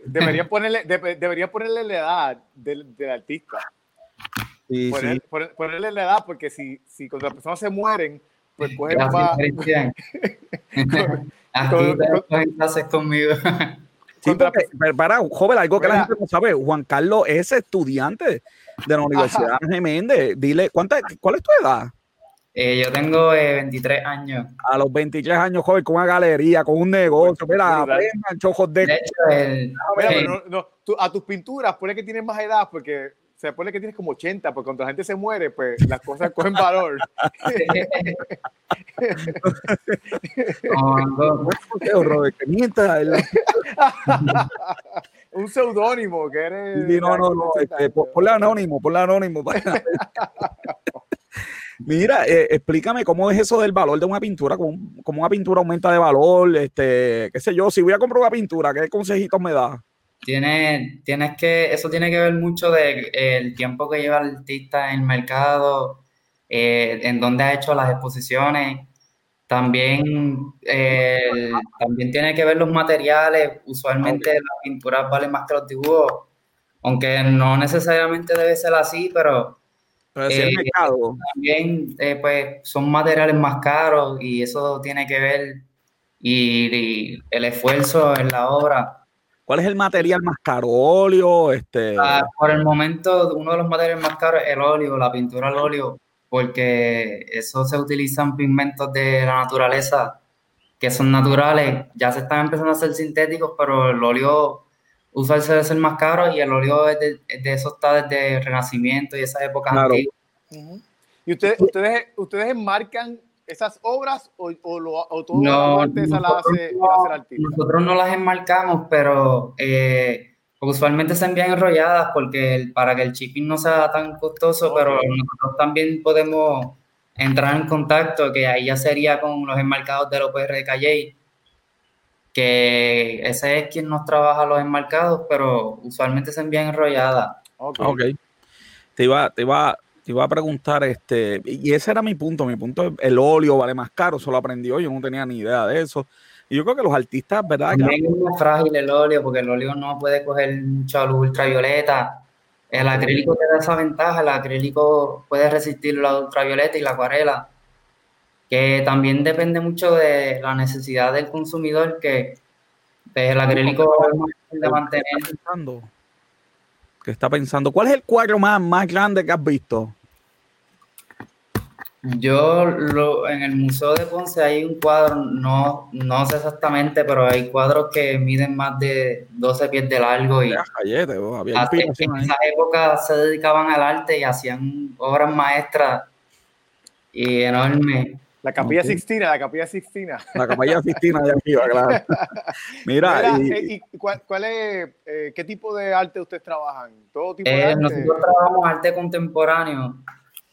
deberían ponerle, debería ponerle la edad del, del artista ponerle la edad, porque si, si cuando las personas se mueren, pues [laughs] cogen más. [laughs] Con, [laughs] clases conmigo. Sí, porque, para, joven, algo que la gente no sabe, Juan Carlos es estudiante de la Universidad Geméndez. Dile, ¿cuánta, ¿cuál es tu edad? Eh, yo tengo 23 eh, años. A los 23 años, joven, con una galería, con un negocio. Mira, aprendan, chojos de. de hecho, el, mira, no, a tus pinturas, pone que tienes más edad, porque se pone que tienes como 80, porque cuando la gente se muere, pues las cosas cogen valor. [laughs] Un seudónimo que eres. no, no, no. Este, ponle anónimo, ponle anónimo. [laughs] Mira, eh, explícame cómo es eso del valor de una pintura, cómo, cómo, una pintura aumenta de valor, este, qué sé yo, si voy a comprar una pintura, ¿qué consejitos me da? Tiene, tienes que, eso tiene que ver mucho del el tiempo que lleva el artista en el mercado, eh, en dónde ha hecho las exposiciones. También, también tiene que ver los materiales. Usualmente las pinturas valen más que los dibujos, aunque no necesariamente debe ser así, pero, eh, también eh, pues, son materiales más caros y eso tiene que ver y el esfuerzo en la obra ¿Cuál es el material más caro? ¿Óleo? Este... Ah, por el momento, uno de los materiales más caros es el óleo, la pintura al óleo, porque eso se utilizan pigmentos de la naturaleza que son naturales. Ya se están empezando a hacer sintéticos, pero el óleo usualmente debe ser más caro y el óleo es de, de eso está desde el Renacimiento y esas épocas antiguas. ¿Y ustedes, ustedes, ustedes enmarcan esas obras o, o, lo, o todo no, hace, no, Nosotros no las enmarcamos, pero eh, usualmente se envían enrolladas porque para que el shipping no sea tan costoso, pero nosotros también podemos entrar en contacto, que ahí ya sería con los enmarcados de OPR de Calle, que ese es quien nos trabaja los enmarcados, pero usualmente se envían enrolladas. Ok. okay. Te iba, te iba, te iba a preguntar, este, y ese era mi punto, mi punto, el óleo vale más caro, eso lo aprendí hoy, yo no tenía ni idea de eso. Y yo creo que los artistas, ¿verdad? es muy frágil el óleo, porque el óleo no puede coger mucha luz ultravioleta. El acrílico te da esa ventaja, el acrílico puede resistir la ultravioleta y la acuarela, que también depende mucho de la necesidad del consumidor, que pues, el acrílico es de mantener que está pensando, ¿cuál es el cuadro más, más grande que has visto? Yo lo, en el Museo de Ponce hay un cuadro, no, no sé exactamente, pero hay cuadros que miden más de 12 pies de largo y en esa época se dedicaban al arte y hacían obras maestras y enormes. La capilla Sixtina, la capilla Sixtina. La capilla Sixtina de arriba, claro. [laughs] Mira, y, y, cuál, es, eh, qué tipo de arte ustedes trabajan? ¿Todo tipo de eh, arte? Nosotros trabajamos arte contemporáneo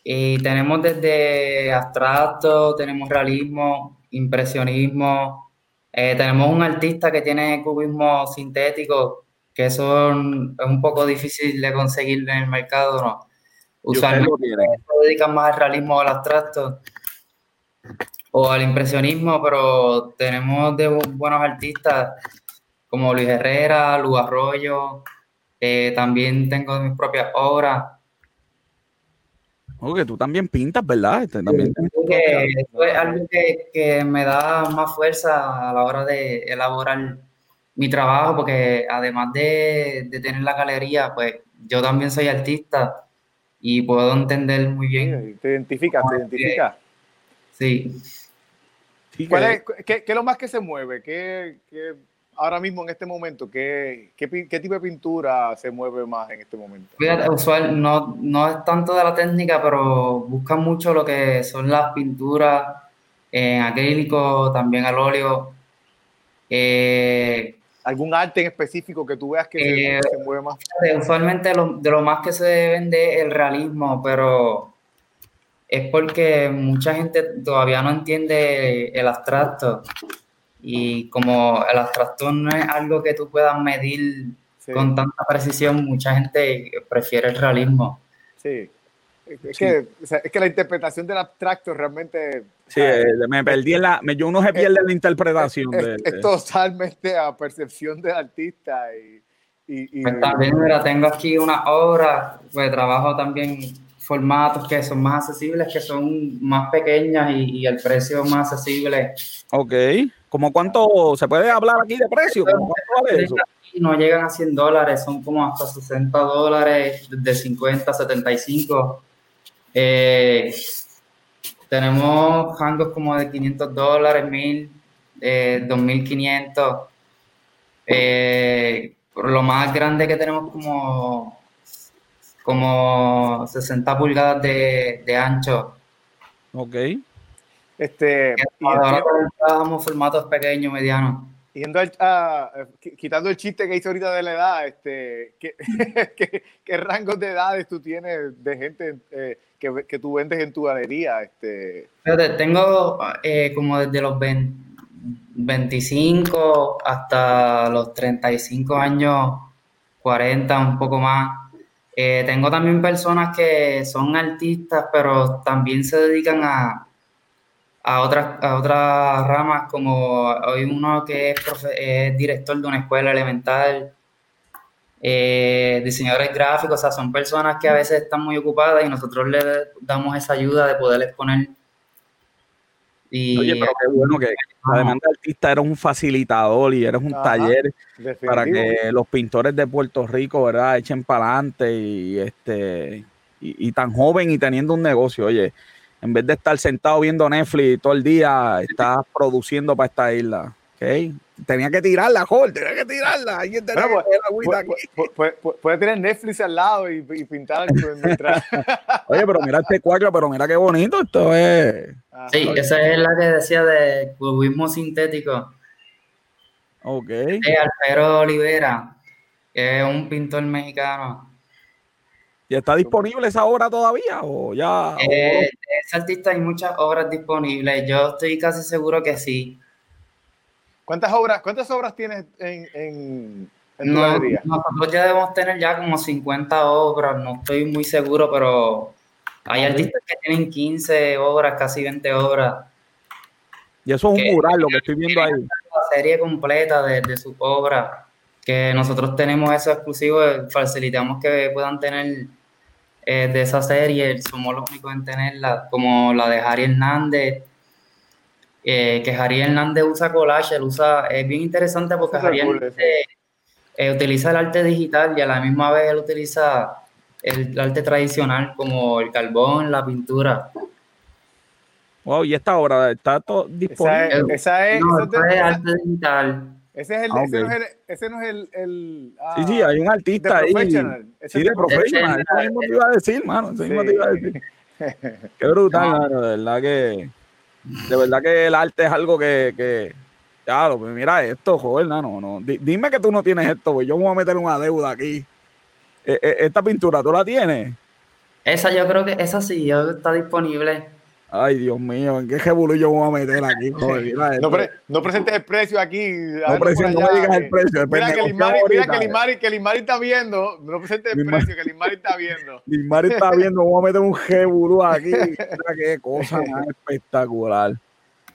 y tenemos desde abstracto, tenemos realismo, impresionismo, eh, tenemos un artista que tiene cubismo sintético, que eso es un poco difícil de conseguir en el mercado, ¿no? Usualmente se dedican más al realismo o al abstracto o al impresionismo, pero tenemos de buenos artistas como Luis Herrera, Lu Arroyo, eh, también tengo mis propias obras. Que tú también pintas, ¿verdad? Este, también eso es algo que, que, me da más fuerza a la hora de elaborar mi trabajo, porque además de, de tener la galería, pues yo también soy artista y puedo entender muy bien. Te identificas, te identificas. Sí. ¿Cuál qué, es lo más que se mueve? ¿Qué, ahora mismo en este momento, ¿qué, qué, tipo de pintura se mueve más en este momento? usual, no, no es tanto de la técnica, pero buscan mucho lo que son las pinturas en acrílico, también al óleo. Eh, ¿Algún arte en específico que tú veas que se, eh, mueve más? Usualmente lo, de lo más que se vende es el realismo, pero es porque mucha gente todavía no entiende el abstracto y como el abstracto no es algo que tú puedas medir con tanta precisión, mucha gente prefiere el realismo. Sí. Es, Que, es que la interpretación del abstracto realmente... Sí, eh, me perdí en la... yo uno se pierde en la interpretación. Es, de, totalmente a percepción del artista y... y, pues también, mira, tengo aquí una obra, pues trabajo también formatos que son más accesibles, que son más pequeñas y, el precio más accesible. Ok. ¿Cómo cuánto se puede hablar aquí de precio? No llegan a 100 dólares, son como hasta 60 dólares, de 50 75. Eh, tenemos rangos como de 500 dólares, 1000, eh, 2500. Eh, lo más grande que tenemos como como 60 pulgadas de, ancho. Ok. Este, ahora trabajamos formatos pequeños, medianos. Yendo quitando el chiste que hice ahorita de la edad, este, [laughs] ¿qué, qué, rangos de edades tú tienes de gente eh, que, que, tú vendes en tu galería? Este? Tengo eh, como desde los 25 hasta los 35 años, 40, un poco más. Eh, tengo también personas que son artistas, pero también se dedican a, a, otras, a otras ramas, como hay uno que es, director de una escuela elemental, eh, diseñadores gráficos, o sea, son personas que a veces están muy ocupadas y nosotros les damos esa ayuda de poder exponer Oye, pero qué bueno que además de artista eres un facilitador y eres un taller para que los pintores de Puerto Rico, ¿verdad? Echen para adelante y este y, tan joven y teniendo un negocio, oye, en vez de estar sentado viendo Netflix todo el día, estás produciendo para esta isla. ¿ok? Tenía que tirarla, Jorge, tenía que tirarla. Alguien tenía que tirar puede, puede, tener Netflix al lado y, pintar [laughs] Oye, pero mira este cuadro, pero mira qué bonito esto es. sí, esa es la que decía de cubismo sintético. Ok. De Alfredo Olivera, que es un pintor mexicano. ¿Y está disponible esa obra todavía o ya? Eh, ese artista hay muchas obras disponibles. Yo estoy casi seguro que sí. ¿Cuántas obras, cuántas obras tienes en, en, en tu galería? Nosotros ya debemos tener ya como 50 obras, no estoy muy seguro, pero hay artistas que tienen 15 obras, casi 20 obras. Y eso es un mural, lo que estoy viendo ahí. La serie completa de, de su obra, que nosotros tenemos eso exclusivo, facilitamos que puedan tener eh, de esa serie, somos los únicos en tenerla, como la de Harry Hernández, eh, que Jari Hernández usa collage, él usa, es bien interesante porque Jari eh, utiliza el arte digital y a la misma vez él utiliza el, arte tradicional como el carbón, la pintura. Wow, y esta obra está todo disponible. Esa es, arte digital. Ese, es el, ah, ese, no es el, ese no es el, el sí, sí, hay un artista ahí. Sí, de profesional. Eso mismo te iba a decir, mano. Eso mismo te iba a decir. Qué brutal, [laughs] mano. De verdad que de verdad que el arte es algo que, que claro, pues mira esto, joder, no, no. Dime que tú no tienes esto, pues yo me voy a meter una deuda aquí. E, e, esta pintura, ¿tú la tienes? Esa yo creo que, esa sí, está disponible. Ay, Dios mío, ¿en qué jebulú yo voy a meter aquí? [laughs] Joder, no, no, presentes el precio aquí. No, presentes, no me digas el precio. Mira, que Limari, mira que, Limari, que Limari está viendo. No presentes el precio, que Limari está viendo. [laughs] Limari está viendo, voy a meter un jebulú aquí. [laughs] Mira qué cosa más espectacular.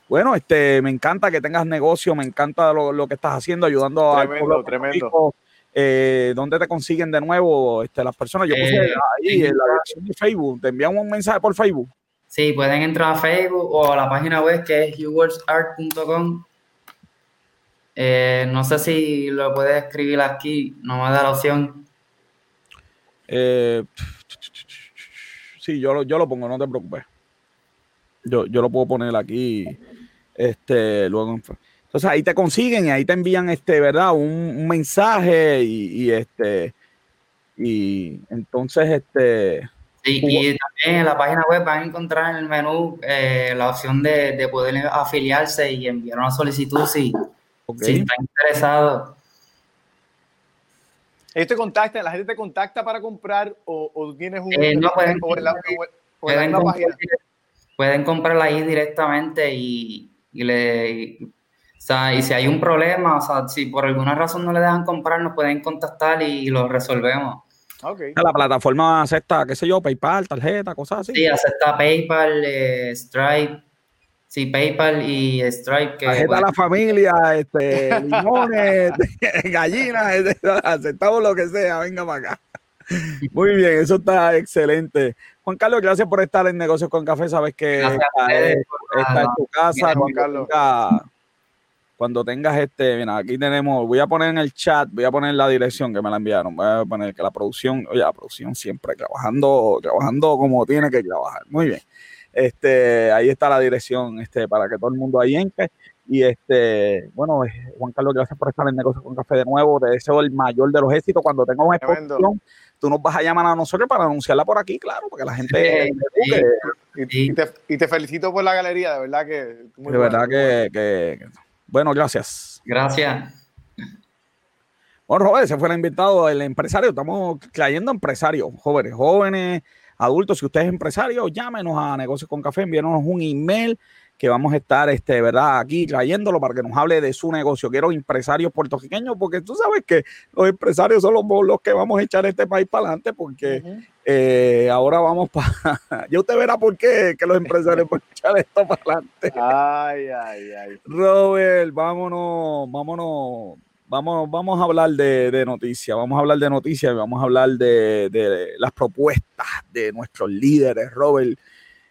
Bueno, este, me encanta que tengas negocio, me encanta lo, lo que estás haciendo, ayudando a tremendo, tremendo. Eh, ¿Dónde te consiguen de nuevo este, las personas? Yo puse eh, ahí en la dirección de Facebook. Te enviamos un mensaje por Facebook. Sí, pueden entrar a Facebook o a la página web que es youwordsart.com. Eh, no sé si lo puedes escribir aquí, no me da la opción. Eh, sí, yo lo, yo lo pongo, no te preocupes. Yo, yo lo puedo poner aquí, este, luego. Entonces ahí te consiguen y ahí te envían, este, ¿verdad? Un, mensaje y, y, este, y entonces, este, y también en la página web van a encontrar en el menú eh, la opción de, poder afiliarse y enviar una solicitud si, si está interesado. ¿Ellos te contactan, la gente te contacta para comprar o, tienes un... Eh, no, pueden, pueden, comprar, pueden comprarla ahí directamente y, y le... O sea, y si hay un problema, o sea, si por alguna razón no le dejan comprar, nos pueden contactar y lo resolvemos. Okay. La plataforma acepta, qué sé yo, PayPal, tarjeta, cosas así. Sí, acepta PayPal, eh, Stripe. Sí, PayPal y Stripe. Que, tarjeta a la familia, este, [laughs] limones, [laughs] gallinas, este, aceptamos lo que sea, venga para acá. Muy bien, eso está excelente. Juan Carlos, gracias por estar en Negocios con Café. Sabes que está, en tu casa. Juan Carlos. Cuando tengas este, mira, aquí tenemos, voy a poner en el chat, voy a poner la dirección que me la enviaron, voy a poner que la producción, oye, la producción siempre trabajando, trabajando como tiene que trabajar. Muy bien. Este, ahí está la dirección, este, para que todo el mundo ahí entre. Y este, bueno, eh, Juan Carlos, gracias por estar en Negocios con Café de nuevo. Te deseo el mayor de los éxitos. Cuando tengas una exposición, tú nos vas a llamar a nosotros para anunciarla por aquí, claro, porque la gente. y, te, felicito por la galería, de verdad que. de verdad que, Bueno, gracias. Gracias. Bueno, Robert, se fue el invitado, el empresario. Estamos trayendo empresarios, jóvenes, jóvenes, adultos. Si usted es empresario, llámenos a Negocios con Café, envíenos un email que vamos a estar, este, ¿verdad? Aquí trayéndolo para que nos hable de su negocio. Quiero empresarios puertorriqueños, porque tú sabes que los empresarios son los, los que vamos a echar este país para adelante, porque eh, ahora vamos para... [laughs] ya usted verá por qué que los empresarios [laughs] pueden echar esto para adelante. Ay, ay, ay. Robert, vámonos, vámonos. Vamos, vamos a hablar de, noticias, vamos a hablar de noticias, vamos a hablar de, de las propuestas de nuestros líderes, Robert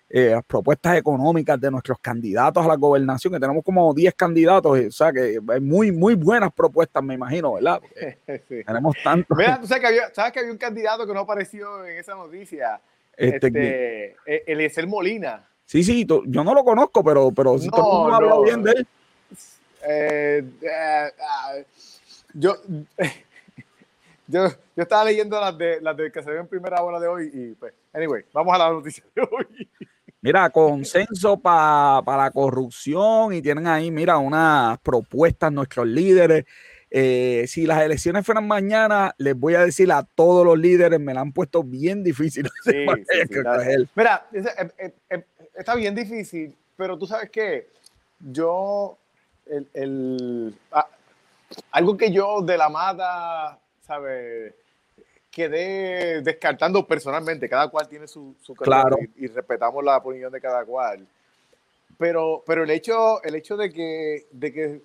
eh, propuestas económicas de nuestros candidatos a la gobernación, que tenemos como 10 candidatos, o sea que hay muy, muy buenas propuestas, me imagino, ¿verdad? [laughs] Tenemos tantos. Mira, tú sabes que, había, sabes que había un candidato que no apareció en esa noticia, este, este e, Eliezer Molina. Sí, sí, yo no lo conozco, pero, pero si todo el mundo bien de él. Eh, eh, ah, yo, [laughs] yo, yo, estaba leyendo las de, las de que se ven en primera hora de hoy y pues, anyway, vamos a la noticia de hoy. [laughs] Mira, consenso para la corrupción y tienen ahí, mira, unas propuestas nuestros líderes. Eh, si las elecciones fueran mañana, les voy a decir a todos los líderes, me la han puesto bien difícil. [laughs] mira, eh, eh, está bien difícil, pero tú sabes que yo, el, ah, algo que yo de la mata, ¿sabes? Quedé descartando personalmente, cada cual tiene su, su claro. y, respetamos la opinión de cada cual. Pero, pero el, hecho, el hecho de que, de que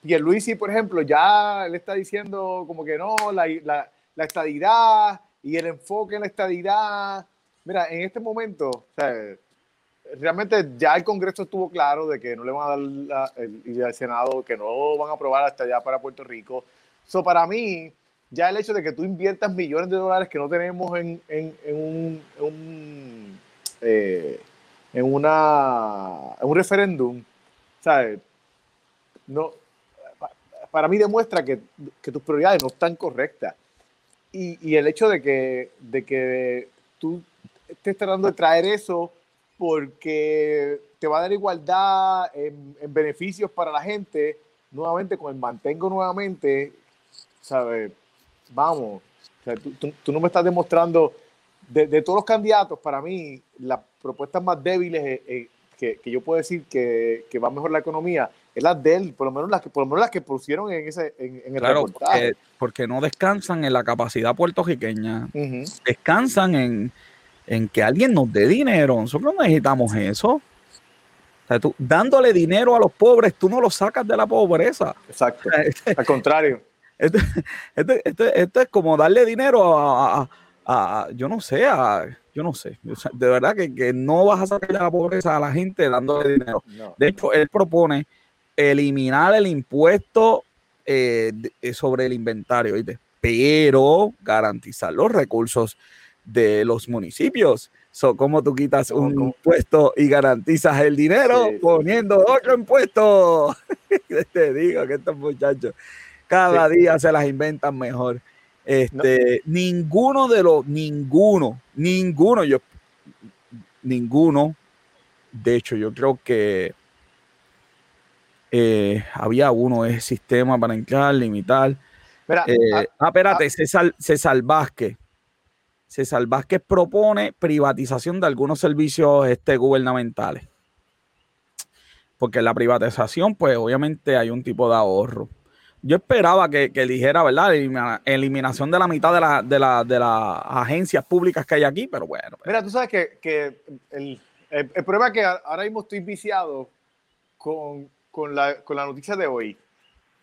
Pierluisi, por ejemplo, ya le está diciendo como que no, la, la, la estadidad y el enfoque en la estadidad. Mira, en este momento, realmente ya el Congreso estuvo claro de que no le van a dar el, y el Senado que no van a aprobar hasta allá para Puerto Rico. So, para mí, ya el hecho de que tú inviertas millones de dólares que no tenemos en, en, un eh, en, una, en un referéndum, ¿sabes? No, para mí demuestra que, que, tus prioridades no están correctas. Y, y, el hecho de que, de que tú estés tratando de traer eso porque te va a dar igualdad en, en beneficios para la gente, nuevamente con el mantengo nuevamente, ¿sabes? Vamos, tú, no me estás demostrando, de, todos los candidatos, para mí, las propuestas más débiles eh, eh, que, yo puedo decir que, que, va mejor la economía es la de él, por lo menos las que, por lo menos las que pusieron en, ese, en, el reportaje. Porque, no descansan en la capacidad puertorriqueña, descansan en, en que alguien nos dé dinero. Nosotros no necesitamos eso. dándole dinero a los pobres, tú no lo sacas de la pobreza. Exacto. [laughs] Al contrario. Esto, esto, es como darle dinero a, yo no sé, a, yo no sé. de verdad que, no vas a sacar la pobreza a la gente dándole dinero. De hecho, él propone eliminar el impuesto eh, eh, sobre el inventario, pero garantizar los recursos de los municipios. So, ¿Cómo tú quitas un impuesto y garantizas el dinero poniendo otro impuesto? [laughs] Te digo que estos muchachos cada día se las inventan mejor. Este, ninguno de los, ninguno, ninguno, yo, ninguno, de hecho, yo creo que eh, había uno, ese sistema para entrar, limitar. Eh, ah, ah, espérate, ah. César, César Vázquez. César Vázquez propone privatización de algunos servicios este, gubernamentales. Porque la privatización, pues obviamente hay un tipo de ahorro yo esperaba que, que dijera, ¿verdad? Eliminación de la mitad de, la, de, la, de las agencias públicas que hay aquí, pero bueno. Pues. Mira, tú sabes que, que el, el, problema es que ahora mismo estoy viciado con, con, la, con la noticia de hoy.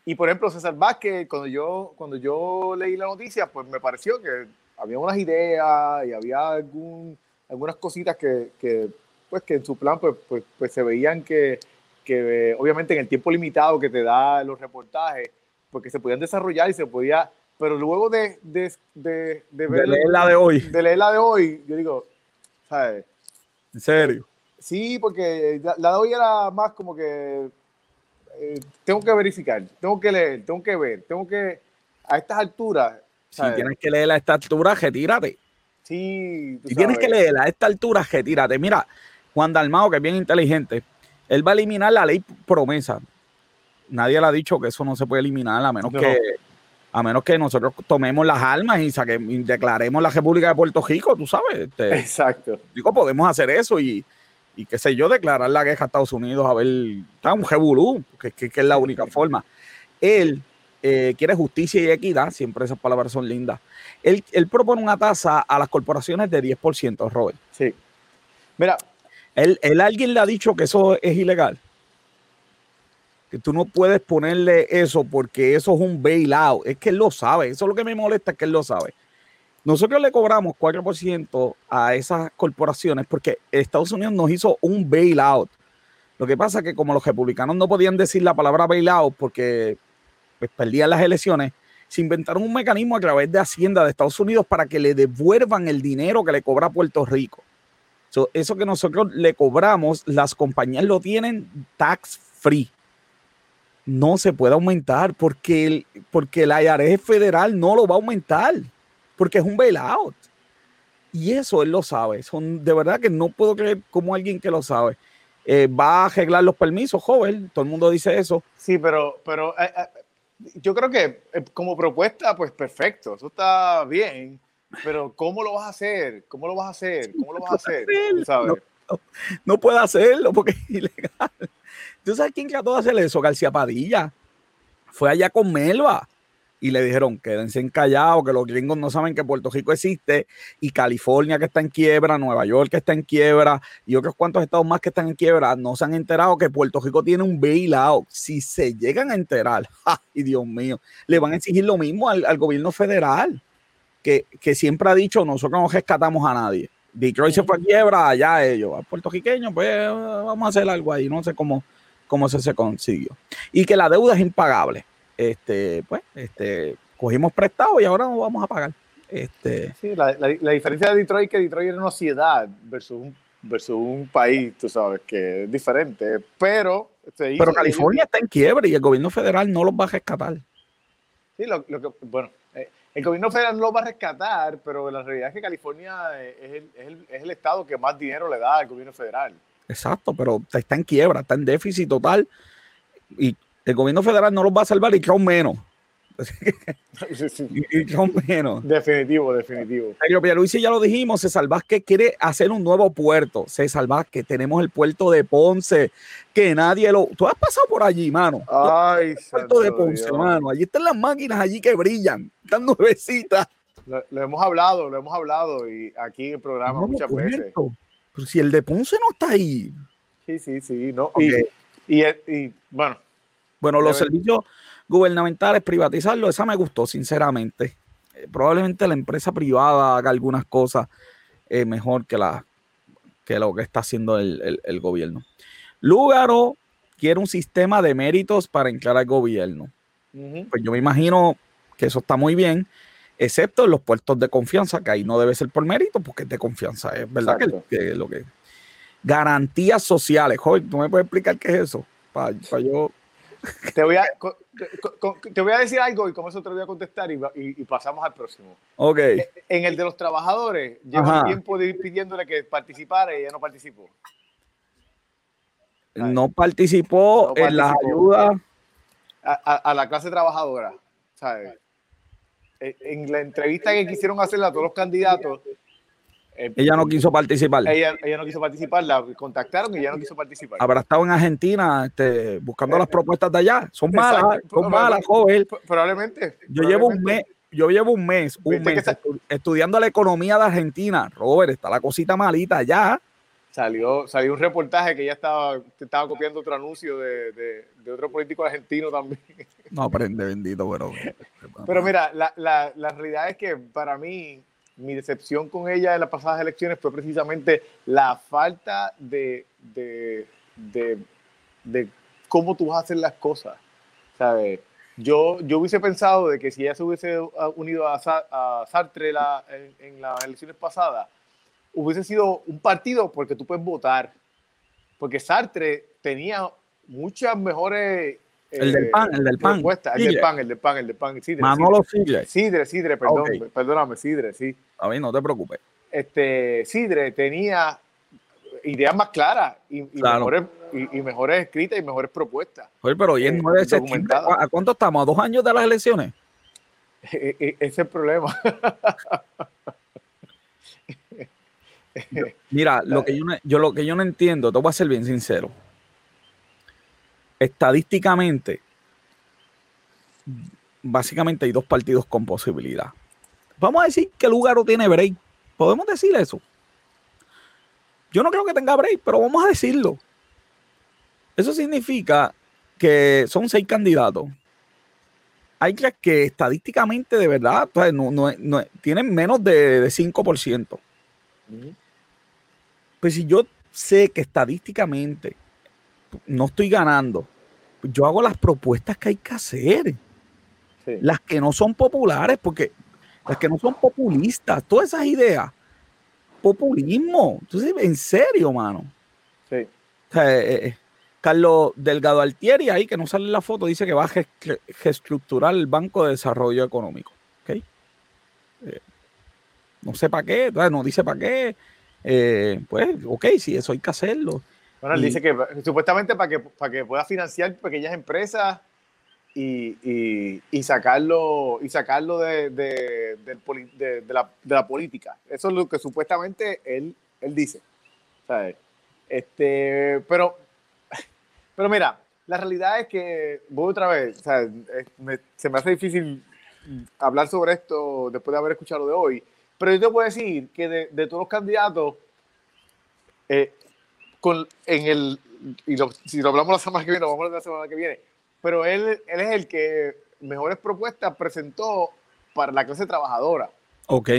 Y por ejemplo, César Vázquez, cuando yo, cuando yo leí la noticia, pues me pareció que había unas ideas y había algún, algunas cositas que, que, pues, que en su plan pues, pues, pues se veían que, que obviamente en el tiempo limitado que te da los reportajes, porque se podían desarrollar y se podía, pero luego de, de, de, de ver... De leer la de hoy. De leer la de hoy, yo digo, ¿sabes? ¿En serio? Sí, porque la, la de hoy era más como que eh, tengo que verificar, tengo que leer, tengo que ver, tengo que, a estas alturas... Si tienes que leer a esta altura, retírate. Sí. Si tienes que leer a esta altura, retírate. Mira, Juan Dalmao, que es bien inteligente, él va a eliminar la ley promesa. Nadie le ha dicho que eso no se puede eliminar a menos que a menos que nosotros tomemos las armas y, saquemos, declaremos la República de Puerto Rico, tú sabes. Este, Exacto. Digo, podemos hacer eso y, y qué sé yo, declarar la guerra a Estados Unidos, a ver, está un jebulú, que, que, es la única forma. Él eh, quiere justicia y equidad, siempre esas palabras son lindas. Él, él propone una tasa a las corporaciones de 10%, Robert. Sí. Mira. Él, él, alguien le ha dicho que eso es ilegal. Que tú no puedes ponerle eso porque eso es un bailout. Es que él lo sabe. Eso es lo que me molesta, es que él lo sabe. Nosotros le cobramos 4% a esas corporaciones porque Estados Unidos nos hizo un bailout. Lo que pasa es que como los republicanos no podían decir la palabra bailout porque pues, perdían las elecciones, se inventaron un mecanismo a través de Hacienda de Estados Unidos para que le devuelvan el dinero que le cobra Puerto Rico. eso que nosotros le cobramos, las compañías lo tienen tax free. No se puede aumentar porque el, porque el IRS federal no lo va a aumentar porque es un bailout. Y eso él lo sabe. Son, de verdad que no puedo creer como alguien que lo sabe. Eh, va a arreglar los permisos, joven. Todo el mundo dice eso. Sí, pero, pero eh, eh, yo creo que como propuesta, pues perfecto. Eso está bien. Pero ¿cómo lo vas a hacer? ¿Cómo lo vas a hacer? ¿Cómo lo vas a [laughs] hacer? No, no, no puede hacerlo porque es ilegal. ¿Tú sabes quién trató de hacer eso? García Padilla. Fue allá con Melba y le dijeron, quédense callados, que los gringos no saben que Puerto Rico existe y California que está en quiebra, Nueva York que está en quiebra y otros cuantos estados más que están en quiebra, no se han enterado que Puerto Rico tiene un bailout. Si se llegan a enterar, [laughs] ¡ay Dios mío! Le van a exigir lo mismo al, al gobierno federal, que, que, siempre ha dicho, nosotros no rescatamos a nadie. Detroit se fue a quiebra, allá ellos, a puertorriqueños, pues vamos a hacer algo ahí, no sé cómo, cómo se, se consiguió. Y que la deuda es impagable este, pues, este, cogimos prestado y ahora no vamos a pagar. Este, sí, la, la, diferencia de Detroit que Detroit era una ciudad versus un, versus un país, tú sabes, que es diferente, pero... Pero California está en quiebra y el gobierno federal no los va a rescatar. Sí, lo, lo que, bueno, eh, el gobierno federal no los va a rescatar, pero la realidad es que California es el, es, el, es el estado que más dinero le da al gobierno federal. Exacto, pero está en quiebra, está en déficit total y el gobierno federal no los va a salvar y aún menos. [laughs] Y aún menos. Definitivo, definitivo. Pero Pierluisi ya lo dijimos, se salva que quiere hacer un nuevo puerto. Se salva que tenemos el puerto de Ponce, que nadie lo... Tú has pasado por allí, mano. Ay, el puerto de Ponce, Dios. mano. Allí están las máquinas allí que brillan, están nuevecitas. Lo, lo, hemos hablado, lo hemos hablado y aquí en el programa no, muchas veces. Pero si el de Ponce no está ahí. Sí, sí, sí. No. Okay. Y, y, y bueno, bueno, los servicios gubernamentales, privatizarlo, esa me gustó, sinceramente. Eh, probablemente la empresa privada haga algunas cosas eh, mejor que, la, que lo que está haciendo el, el, el, gobierno. Lugaro quiere un sistema de méritos para entrar al gobierno. Uh -huh. Pues yo me imagino que eso está muy bien, excepto en los puestos de confianza, que ahí no debe ser por mérito, porque es de confianza, es verdad que, que, lo que... Garantías sociales, joven, ¿tú me puedes explicar qué es eso? Para pa yo [laughs] te voy, a, te voy a decir algo y con eso te lo voy a contestar y, y, y pasamos al próximo. Ok. En el de los trabajadores, lleva tiempo de ir pidiéndole que participara y ella no participó. No participó, no participó en las ayudas. A, a, a, la clase trabajadora, ¿sabes? En la entrevista que quisieron hacerle a todos los candidatos, eh, ella no quiso participar. Ella, ella, no quiso participar, la contactaron y ella no quiso participar. Habrá estado en Argentina este, buscando eh, las propuestas de allá. Son malas, son malas, joven. Probablemente. Yo probablemente. llevo un mes, yo llevo un mes, un mes estudiando la economía de Argentina. Robert, está la cosita malita allá. Salió, salió un reportaje que ella estaba, estaba copiando otro anuncio de, de, de otro político argentino también. [laughs] No aprende, bendito, pero. [laughs] Pero mira, la, la, la realidad es que para mí mi decepción con ella en las pasadas elecciones fue precisamente la falta de, de, de, de cómo tú vas a hacer las cosas. ¿sabes? Yo, yo hubiese pensado de que si ella se hubiese unido a, Sartre la, en, las elecciones pasadas, hubiese sido un partido porque tú puedes votar. Porque Sartre tenía muchas mejores el del pan, el del pan. El del pan, el del pan, el del pan. Sidre, Manolo Sidre. Sidre, Sidre, perdón, perdóname, Sidre, sí. A mí no te preocupes. Este, Sidre tenía ideas más claras y, mejores, y, mejores escritas y mejores propuestas. Oye, pero hoy eh, 9 de ¿A cuánto estamos? ¿A dos años de las elecciones? [laughs] E, e, ese es el problema. [laughs] [laughs] Mira, lo que yo, yo, lo que yo no entiendo, te voy a ser bien sincero estadísticamente, básicamente hay dos partidos con posibilidad. Vamos a decir que Lugaro tiene break. Podemos decir eso. Yo no creo que tenga break, pero vamos a decirlo. Eso significa que son seis candidatos. Hay que, que estadísticamente, de verdad, no, tienen menos de, de 5%. Pues si yo sé que estadísticamente no estoy ganando. Yo hago las propuestas que hay que hacer. Las que no son populares, porque las que no son populistas, todas esas ideas. Populismo. Entonces, en serio, mano. Sí. Eh, eh, Carlos Delgado Altieri, ahí que no sale en la foto, dice que va a reestructurar el Banco de Desarrollo Económico. ¿Okay? Eh, no sé para qué, no dice para qué. Pues, ok, si eso hay que hacerlo. Bueno, él dice que supuestamente para que, para que pueda financiar pequeñas empresas y, y, sacarlo, y sacarlo de, de, de, la, de, la, política. Eso es lo que supuestamente él, él dice. Este, pero, pero mira, la realidad es que, voy otra vez, se me hace difícil hablar sobre esto después de haber escuchado de hoy, pero yo te puedo decir que de, todos los candidatos, eh, en el, y si lo hablamos la semana que viene, lo vamos a hablar la semana que viene, pero él, él es el que mejores propuestas presentó para la clase trabajadora. Ok.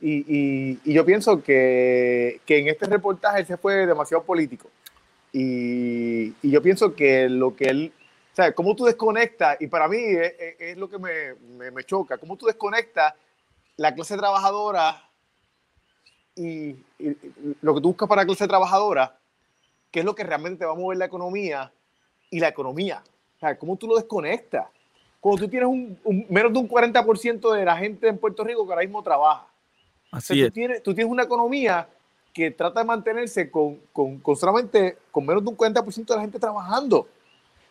Y, y, yo pienso que, que, en este reportaje él se fue demasiado político. Y, y yo pienso que lo que él, sea, cómo tú desconectas, y para mí es, es, lo que me, me, me, choca, cómo tú desconectas la clase trabajadora y, lo que tú buscas para la clase trabajadora, qué es lo que realmente va a mover la economía y la economía. O sea, ¿cómo tú lo desconectas? Cuando tú tienes un, menos de un 40% de la gente en Puerto Rico que ahora mismo trabaja. Así Tú tienes, tú tienes una economía que trata de mantenerse con, con, con solamente con menos de un 40% de la gente trabajando.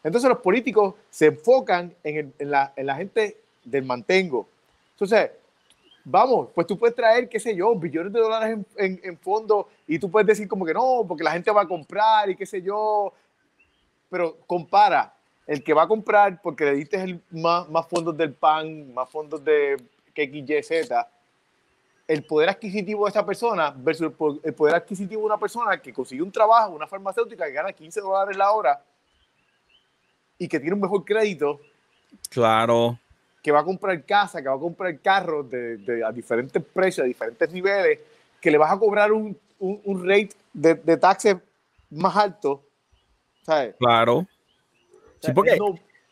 Entonces los políticos se enfocan en, la, en la gente del mantengo. Entonces, vamos, pues tú puedes traer, qué sé yo, billones de dólares en, en, fondo y tú puedes decir como que no, porque la gente va a comprar y qué sé yo, pero compara el que va a comprar porque le diste el, más, más fondos del PAN, más fondos de XYZ, el poder adquisitivo de esa persona versus el poder adquisitivo de una persona que consiguió un trabajo, una farmacéutica que gana 15 dólares la hora y que tiene un mejor crédito. Claro que va a comprar casa, que va a comprar carros de, a diferentes precios, a diferentes niveles, que le vas a cobrar un, un, rate de, de taxes más alto. ¿sabes? Claro. Sí, porque,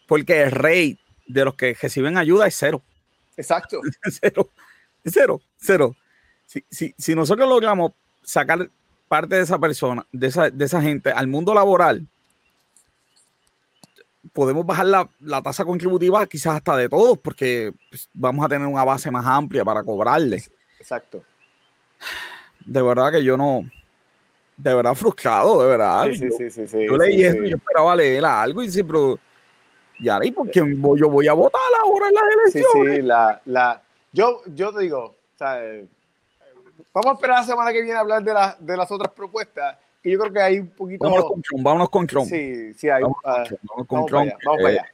porque el rate de los que reciben ayuda es cero. Exacto. [laughs] cero. Cero. Cero. Si, si, si nosotros logramos sacar parte de esa persona, de esa, de esa gente al mundo laboral, podemos bajar la, tasa contributiva quizás hasta de todos, porque pues, vamos a tener una base más amplia para cobrarle. Exacto. De verdad que yo no, de verdad frustrado, de verdad. Sí, sí, sí, sí, yo leí esto y yo esperaba leer algo y dice, pero ya ¿y por qué yo voy a votar ahora en las elecciones? Sí, sí, la, la, yo, yo te digo, o sea, eh, vamos a esperar la semana que viene a hablar de, la, de las otras propuestas yo creo que hay un poquito. Vámonos con Tron, vámonos con Tron. Sí, sí, hay. Vamos, uh, con Tron. Vamos para allá.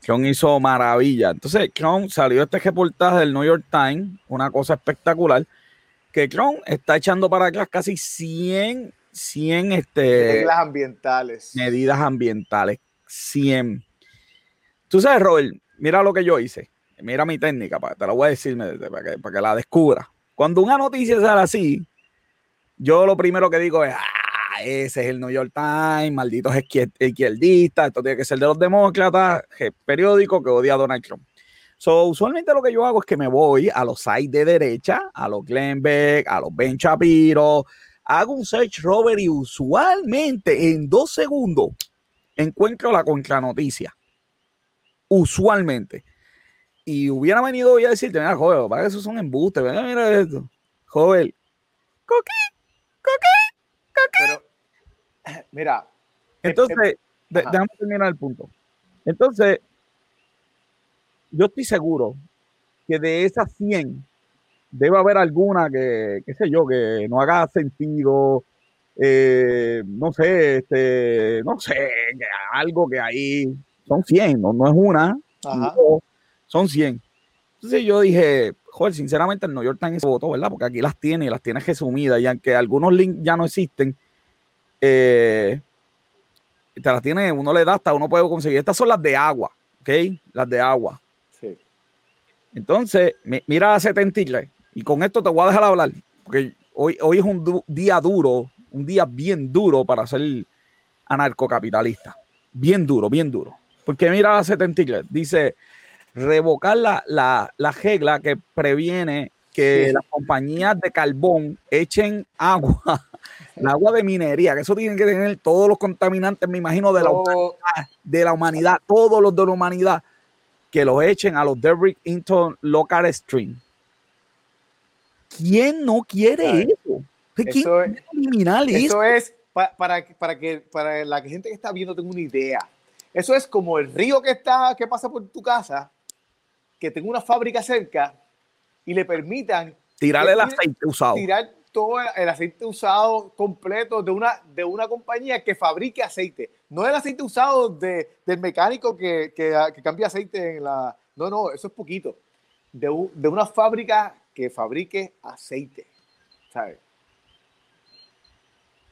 Tron hizo maravilla. Entonces, Tron salió este reportaje del New York Times, una cosa espectacular, que Tron está echando para atrás casi 100, 100 este, medidas ambientales. Medidas ambientales, 100. Tú sabes, Robert, mira lo que yo hice. mira mi técnica, te la voy a decir para que, para que la descubra. Cuando una noticia sale así, yo lo primero que digo es, ah, ese es el New York Times, malditos izquierdistas, esto tiene que ser de los demócratas, periódico que odia a Donald Trump. So, usualmente lo que yo hago es que me voy a los sites de derecha, a los Glenn Beck, a los Ben Shapiro, hago un search Robert y usualmente en dos segundos encuentro la contranoticia. Usualmente. Y hubiera venido hoy a decirte, mira, joven, para que esos son embustes, mira, mira esto. Joven, coquí, coquí, coquí. [coughs] mira. Entonces, eh, eh, déjame terminar el punto. Entonces, yo estoy seguro que de esas 100 debe haber alguna que, qué sé yo, que no haga sentido, eh, no sé, este, no sé, algo que ahí son 100, no, es una, son 100. Entonces yo dije, joder, sinceramente el New York Times votó, ¿verdad? Porque aquí las tiene y las tiene resumidas, y aunque algunos links ya no existen, eh, te las tiene, uno le da hasta uno puede conseguir. Estas son las de agua, ¿ok? Las de agua. Sí. Entonces, mira a 73 y con esto te voy a dejar hablar, porque hoy, hoy es un día duro, un día bien duro para ser anarcocapitalista. Bien duro, bien duro. Porque mira a 73, dice revocar la, la, la regla que previene que las compañías de carbón echen agua, el agua de minería, que eso tiene que tener todos los contaminantes, me imagino, de la, humanidad, de la humanidad, todos los de la humanidad, que los echen a los debris into local stream. ¿Quién no quiere eso? eso es, eliminar eso? es para, para, que para la gente que está viendo tenga una idea. Eso es como el río que está que pasa por tu casa, que tenga una fábrica cerca y le permitan tirarle el aceite usado. Tirar todo el aceite usado completo de una, de una compañía que fabrique aceite. No el aceite usado de, del mecánico que, que, que, cambia aceite en la... No, no, eso es poquito. De, de una fábrica que fabrique aceite. ¿Sabes?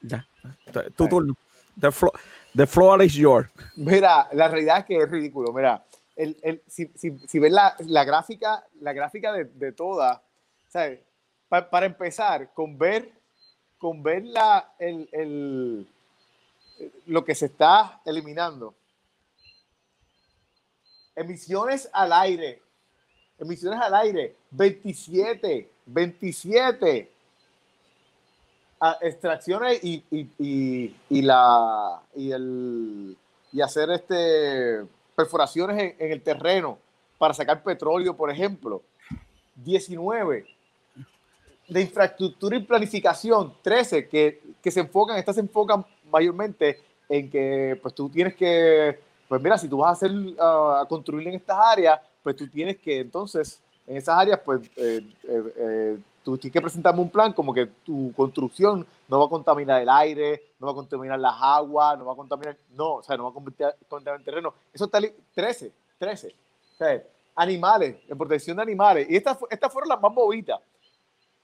Ya. Tu turno. The floor, the floor is yours. Mira, la realidad es que es ridículo. Mira, el, si, si, si, ves la, la, gráfica, la gráfica de, de toda, ¿sabes? para empezar, con ver, con ver la, el, el, lo que se está eliminando. Emisiones al aire. Emisiones al aire. 27. 27. extracciones y, y, y, la, y, el, y hacer este, perforaciones en, el terreno para sacar petróleo, por ejemplo. 19. De infraestructura y planificación. 13. Que, que se enfocan, estas se enfocan mayormente en que pues tú tienes que, pues mira, si tú vas a hacer, a construir en estas áreas, pues tú tienes que entonces, en esas áreas, pues eh, eh, eh, tú tienes que presentarme un plan como que tu construcción no va a contaminar el aire, no va a contaminar las aguas, no va a contaminar, no, o sea, no va a contaminar el terreno. Eso está 13, 13. O sea, animales, en protección de animales. Y estas, estas fueron las más movidas.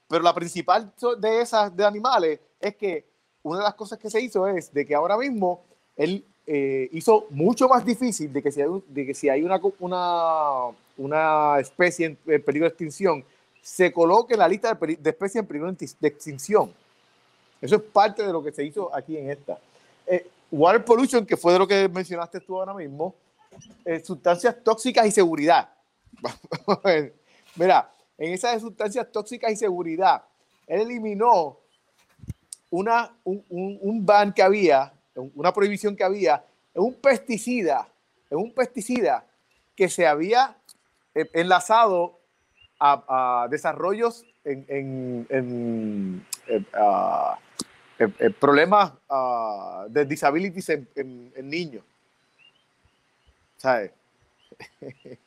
Pero la principal de esas de animales es que una de las cosas que se hizo es de que ahora mismo él eh, hizo mucho más difícil de que si hay, de que si hay una, una, una especie en, peligro de extinción, se coloque en la lista de, especies en peligro de extinción. Eso es parte de lo que se hizo aquí en esta. Eh, water pollution, que fue de lo que mencionaste tú ahora mismo, eh, sustancias tóxicas y seguridad. [laughs] Mira, en esas sustancias tóxicas y seguridad, él eliminó una, un, un, ban que había, una prohibición que había, un pesticida, en un pesticida que se había eh, enlazado a, desarrollos en, en, eh, eh, problemas de disabilities en, niños. ¿Sabes? [laughs]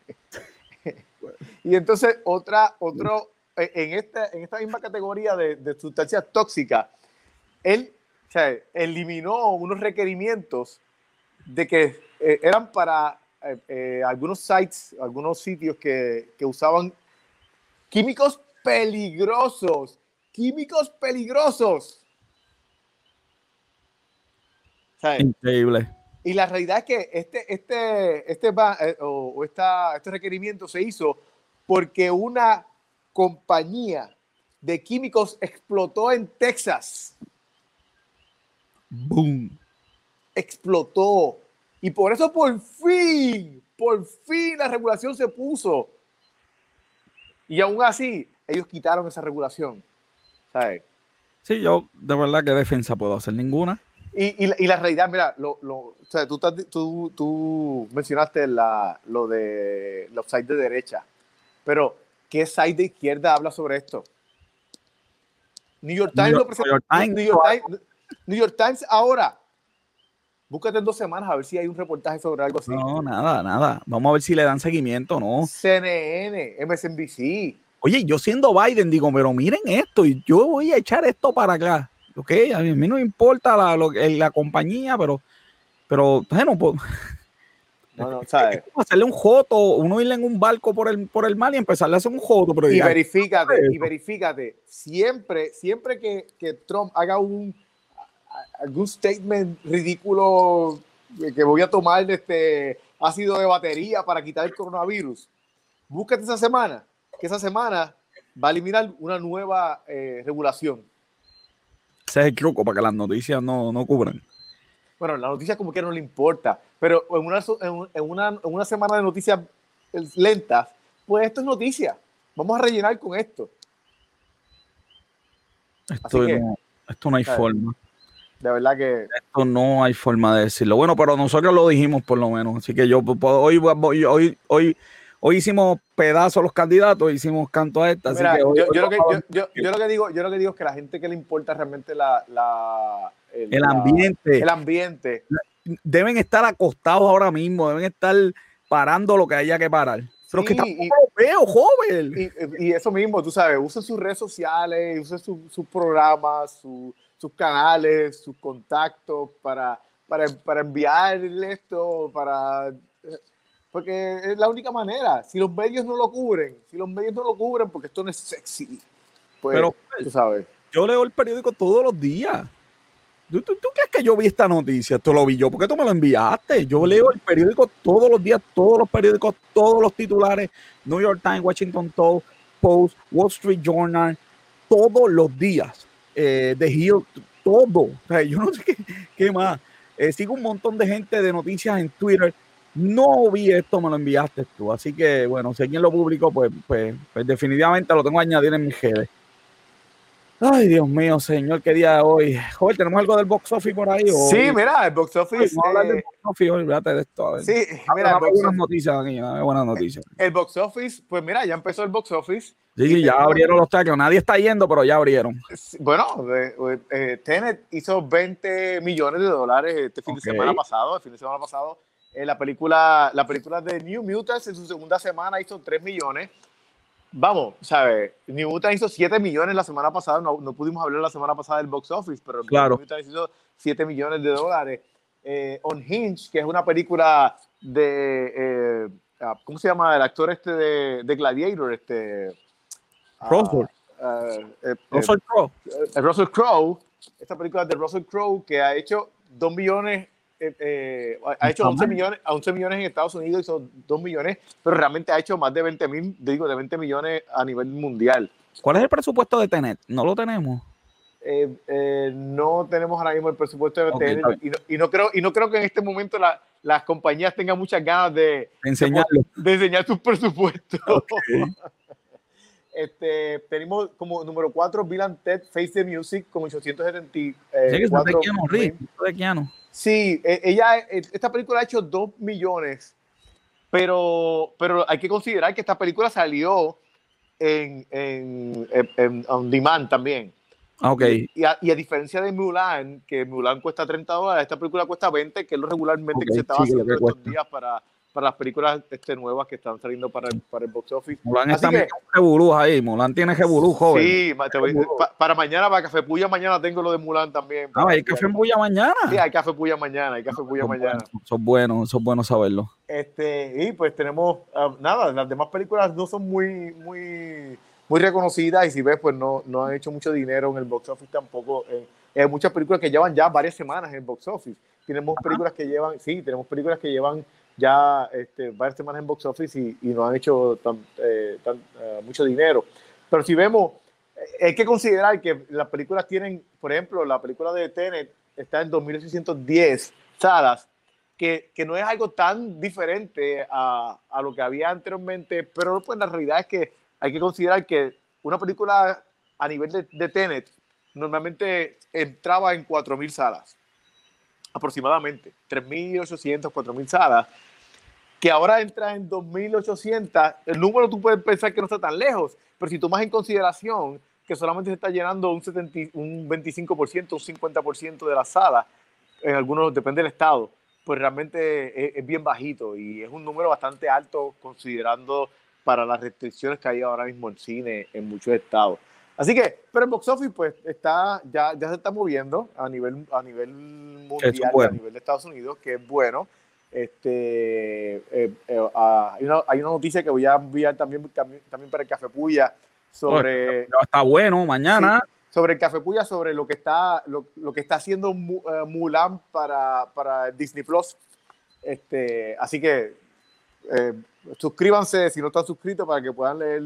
y entonces otra, otro, en esta, en esta misma categoría de, de sustancias tóxicas, él eliminó unos requerimientos de que eh, eran para eh, eh, algunos sites, algunos sitios que, que, usaban químicos peligrosos, químicos peligrosos. Increíble. Y la realidad es que este, este, este, eh, o esta, este requerimiento se hizo porque una compañía de químicos explotó en Texas. Boom. Explotó. Y por eso por fin, por fin la regulación se puso. Y aún así, ellos quitaron esa regulación. ¿Sabes? Sí, yo de verdad que defensa puedo hacer ninguna. Y, y, la, realidad, mira, lo, lo, o sea, tú, tú, tú, mencionaste la, lo de los sites de derecha, pero ¿qué site de izquierda habla sobre esto? New York Times lo presentó. New York Times, New York Times ahora. Búscate en dos semanas a ver si hay un reportaje sobre algo así. No, nada, nada. Vamos a ver si le dan seguimiento no. CNN, MSNBC. Oye, yo siendo Biden digo, pero miren esto, y yo voy a echar esto para acá. Ok, a mí no me importa la, la compañía, pero, pero bueno, pues, [laughs] no, no, ¿sabes? [laughs] hacerle un joto, uno irle en un barco por el, por el mar y empezarle a hacer un joto. Pero y verifícate, y verifícate. Siempre, siempre que, que, Trump haga un algún statement ridículo que voy a tomar este ácido de batería para quitar el coronavirus, búscate esa semana, que esa semana va a eliminar una nueva eh, regulación ese es el truco para que las noticias no, no cubran. Bueno, la noticia como que no le importa, pero en una, en una, en una semana de noticias lentas, pues esto es noticia. Vamos a rellenar con esto. Esto, no, esto no hay forma. De verdad que. Esto no hay forma de decirlo. Bueno, pero nosotros lo dijimos por lo menos. Así que yo hoy, hoy, hoy hoy hicimos pedazos los candidatos, hicimos canto a esta. yo, lo que, digo, yo lo que digo es que la gente que le importa realmente la, el, ambiente. el ambiente. Deben estar acostados ahora mismo, deben estar parando lo que haya que parar. Pero que tampoco veo, joven. Y, eso mismo, tú sabes, usen sus redes sociales, usen sus programas, sus canales, sus contactos para, para, para enviarle esto, para porque es la única manera. Si los medios no lo cubren, si los medios no lo cubren, porque esto no es sexy, pues Pero, tú sabes. Yo leo el periódico todos los días. ¿Tú, tú, crees que yo vi esta noticia? Esto lo vi yo. ¿Por qué tú me lo enviaste? Yo leo el periódico todos los días, todos los periódicos, todos los titulares. New York Times, Washington Post, Wall Street Journal, todos los días. Eh, The Hill, todo. yo no sé qué, más. Eh, sigo un montón de gente de noticias en Twitter no vi esto, me lo enviaste tú. Así que, bueno, si alguien lo publicó, pues, pues, pues definitivamente lo tengo que añadir en mis redes. Ay, Dios mío, señor, qué día de hoy. Joder, ¿tenemos algo del box office por ahí? Sí, mira, el box office. Vamos a hablar del box office hoy, de esto. Sí, mira, buenas noticias aquí, buenas noticias. El box office, pues mira, ya empezó el box office. Sí, sí, ya abrieron los trackers. Nadie está yendo, pero ya abrieron. Bueno, eh, Tenet hizo 20 millones de dólares este fin de semana pasado. El fin de semana pasado eh, la, película, la película de New Mutants en su segunda semana hizo 3 millones. Vamos, ¿sabes? New Mutants hizo 7 millones la semana pasada. No, no, pudimos hablar la semana pasada del box office, pero claro. New Mutants hizo 7 millones de dólares. Eh, On Hinge, que es una película de. Eh, ah, ¿Cómo se llama? El actor este de, de Gladiator. Este, ah, Russell. Uh, Russell Crowe. Russell Crowe. Esta película de Russell Crowe que ha hecho 2 millones eh, eh, ha hecho 11 millones, a 11 millones en Estados Unidos, hizo 2 millones, pero realmente ha hecho más de 20 mil, digo, de 20 millones a nivel mundial. ¿Cuál es el presupuesto de Tenet? No lo tenemos. Eh, no tenemos ahora mismo el presupuesto de Tenet y no, creo, y no creo que en este momento las compañías tengan muchas ganas de, de, enseñar sus presupuestos. [laughs] Este, tenemos como número 4 Bill and Ted Face the Music con 874 sí, Sí, e, ella, e, esta película ha hecho 2 millones, pero, pero hay que considerar que esta película salió en, en, en, on demand también. Ah, ok. Y a, y a, diferencia de Mulan, que Mulan cuesta 30 dólares, esta película cuesta 20, que es lo regularmente que se estaba haciendo estos días para, para las películas este, nuevas que están saliendo para el, para el box office. Mulan está que, ahí, Mulan tiene revolú, joven. Sí, para mañana, para Café Puya mañana tengo lo de Mulan también. Ah, hay Café Puya mañana. Sí, hay Café Puya mañana, hay Café Puya mañana. son buenos, son buenos saberlo. Este, y pues tenemos, uh, nada, las demás películas no son muy, muy, muy reconocidas y si ves, pues no, no han hecho mucho dinero en el box office tampoco. Eh, Hay muchas películas que llevan ya varias semanas en box office. Tenemos películas que llevan, sí, tenemos películas que llevan ya este, varias semanas en box office y, y no han hecho tan, eh, tan, uh, mucho dinero. Pero si vemos, eh, hay que considerar que las películas tienen, por ejemplo, la película de Tenet está en 2.810 salas, que, que, no es algo tan diferente a, a, lo que había anteriormente, pero pues la realidad es que hay que considerar que una película a nivel de, de Tenet normalmente entraba en 4.000 salas, aproximadamente, 3.800, 4.000 salas, que ahora entra en 2.800, el número tú puedes pensar que no está tan lejos, pero si tomas en consideración que solamente se está llenando un, 70, un 25%, un 50% de la sala, en algunos, depende del estado, pues realmente es, bien bajito y es un número bastante alto considerando para las restricciones que hay ahora mismo en cine en muchos estados. Así que, pero el box office pues está, ya, ya se está moviendo a nivel, a nivel mundial, bueno. a nivel de Estados Unidos, que es bueno. Este, eh, eh, hay, una, hay, una, noticia que voy a enviar también, también, también para el Café Puya sobre... Oh, está bueno, mañana. Sí, sobre el Café Puya, sobre lo que está, lo, lo que está haciendo uh, Mulan para, para Disney Plus. Este, así que eh, suscríbanse si no están suscritos para que puedan leer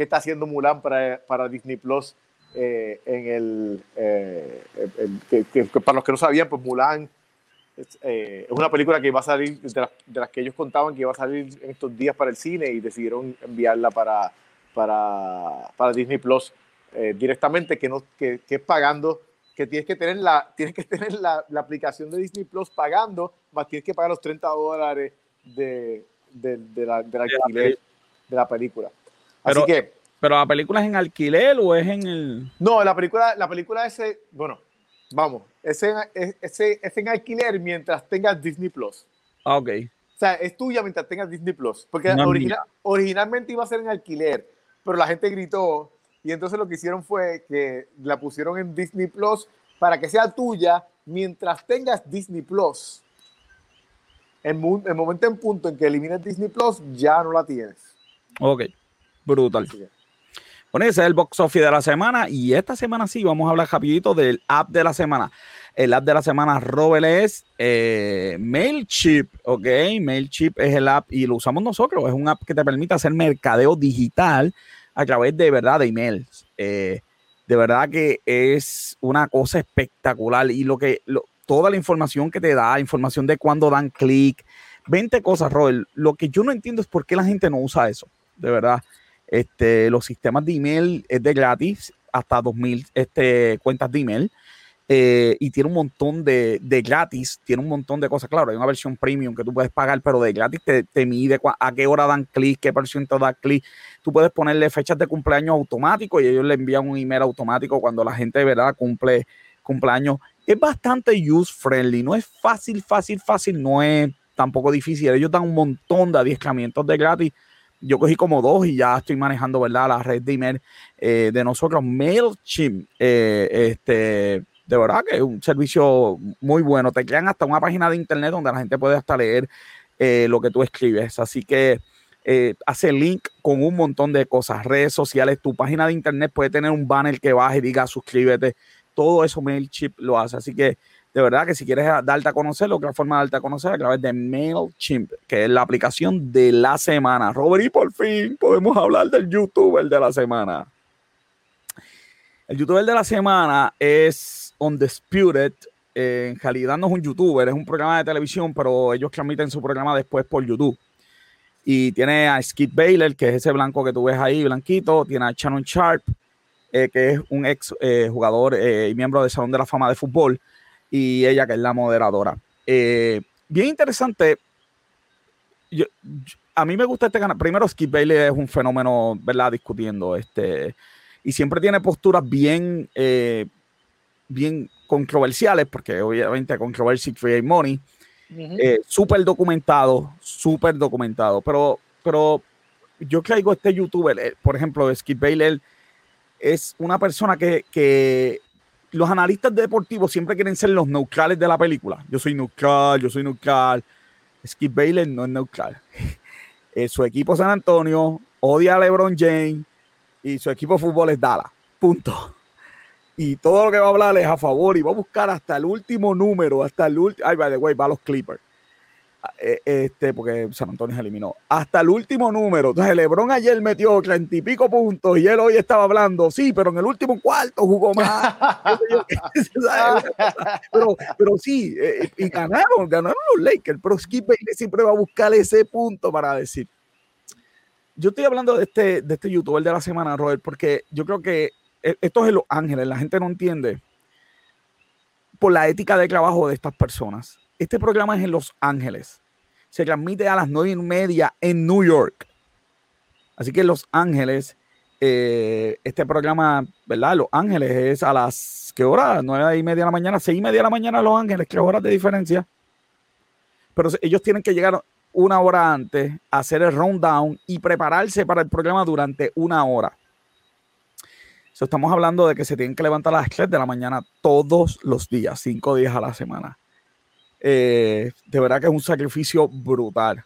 qué está haciendo Mulan para, para Disney Plus. Eh, en el, eh, el que, para los que no sabían, pues Mulan es, eh, es, una película que iba a salir de las, de las, que ellos contaban que iba a salir en estos días para el cine y decidieron enviarla para, para, para Disney Plus eh, directamente, que, no, que, que, es pagando, que tienes que tener, la, tienes que tener la, la, aplicación de Disney Plus pagando, más tienes que pagar los 30 dólares de, de, de la, del alquiler de la película. Así que. ¿Pero la película es en alquiler o es en el.? No, la película, la película ese. Bueno, vamos. Es en, es, es en alquiler mientras tengas Disney Plus. Ah, ok. O sea, es tuya mientras tengas Disney Plus. Porque no, original, originalmente iba a ser en alquiler, pero la gente gritó. Y entonces lo que hicieron fue que la pusieron en Disney Plus para que sea tuya mientras tengas Disney Plus. En el momento en punto en que elimines Disney Plus, ya no la tienes. Ok, brutal. Bueno, ese es el box office de la semana y esta semana sí vamos a hablar rapidito del app de la semana. El app de la semana, Robel, es eh, MailChimp, ¿ok? MailChimp es el app y lo usamos nosotros. Es un app que te permite hacer mercadeo digital a través de verdad de emails. Eh, de verdad que es una cosa espectacular y lo que lo, toda la información que te da, información de cuándo dan clic, 20 cosas, Robert. Lo que yo no entiendo es por qué la gente no usa eso, de verdad. Este, los sistemas de email es de gratis, hasta 2000 este, cuentas de email. Eh, y tiene un montón de, de, gratis, tiene un montón de cosas. Claro, hay una versión premium que tú puedes pagar, pero de gratis te, te mide a qué hora dan clic, qué por ciento da clic. Tú puedes ponerle fechas de cumpleaños automático y ellos le envían un email automático cuando la gente de verdad cumple cumpleaños. Es bastante user friendly, no es fácil, fácil, fácil, no es tampoco difícil. Ellos dan un montón de adiestramientos de gratis. Yo cogí como dos y ya estoy manejando, ¿verdad? La red de email eh, de nosotros, MailChimp. Eh, este, de verdad que es un servicio muy bueno. Te crean hasta una página de internet donde la gente puede hasta leer eh, lo que tú escribes. Así que hace link con un montón de cosas, redes sociales. Tu página de internet puede tener un banner que baje y diga suscríbete. Todo eso MailChimp lo hace. Así que de verdad que si quieres darte a conocer, la forma de darte a conocer a través de MailChimp, que es la aplicación de la semana. Robert, y por fin podemos hablar del youtuber de la semana. El youtuber de la semana es Undisputed. Eh, en realidad no es un youtuber, es un programa de televisión, pero ellos transmiten su programa después por YouTube. Y tiene a Skid Baylor, que es ese blanco que tú ves ahí, blanquito. Tiene a Shannon Sharp, eh, que es un ex eh, jugador y miembro del Salón de la Fama de Fútbol y ella que es la moderadora. Eh, bien interesante. Yo, yo, a mí me gusta este canal. Primero, Skip Bailey es un fenómeno, ¿verdad? Discutiendo. Este, y siempre tiene posturas bien, eh, bien controversiales, porque obviamente controversy create money. Uh -huh. eh, súper documentado, súper documentado. Pero, pero yo creo este youtuber, eh, por ejemplo, Skip Bailey, es una persona que, que los analistas deportivos siempre quieren ser los neutrales de la película. Yo soy neutral, yo soy neutral. Skip Bayless no es neutral. [laughs] Eh, su equipo San Antonio odia a LeBron James y su equipo de fútbol es Dallas. Punto. y todo lo que va a hablar es a favor y va a buscar hasta el último número, hasta el último. Ay, by the way, va a los Clippers. Eh, este, porque San Antonio se eliminó. Hasta el último número. Entonces, LeBron ayer metió treinta y pico puntos y él hoy estaba hablando, sí, pero en el último cuarto jugó más. [laughs] pero, pero sí, eh, y ganaron, ganaron los Lakers. Pero Skip Bailey siempre va a buscar ese punto para decir. Yo estoy hablando de este, de este youtuber de la semana, Robert, porque yo creo que e, esto es en Los Ángeles, la gente no entiende por la ética de trabajo de estas personas. Este programa es en Los Ángeles. Se transmite a las nueve y media en New York. Así que en Los Ángeles, eh, este programa, ¿verdad? Los Ángeles es a las, ¿qué hora? Nueve y media de la mañana, seis y media de la mañana Los Ángeles, ¿qué horas de diferencia? Pero ellos tienen que llegar una hora antes, hacer el rundown y prepararse para el programa durante una hora estamos hablando de que se tienen que levantar a las 3 de la mañana todos los días, cinco días a la semana. Eh, de verdad que es un sacrificio brutal.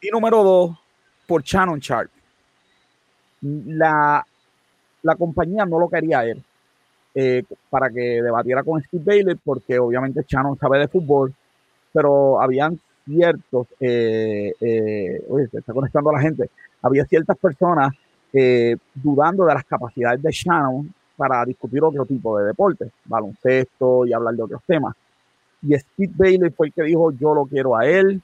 Y número dos, por Shannon Sharp. La, la compañía no lo quería él eh, para que debatiera con Steve Bailey, porque obviamente Shannon sabe de fútbol, pero habían ciertos, eh, oye, se está conectando a la gente, había ciertas personas eh, dudando de las capacidades de Shannon para discutir otro tipo de deporte, baloncesto y hablar de otros temas. Y Steve Bailey fue el que dijo, yo lo quiero a él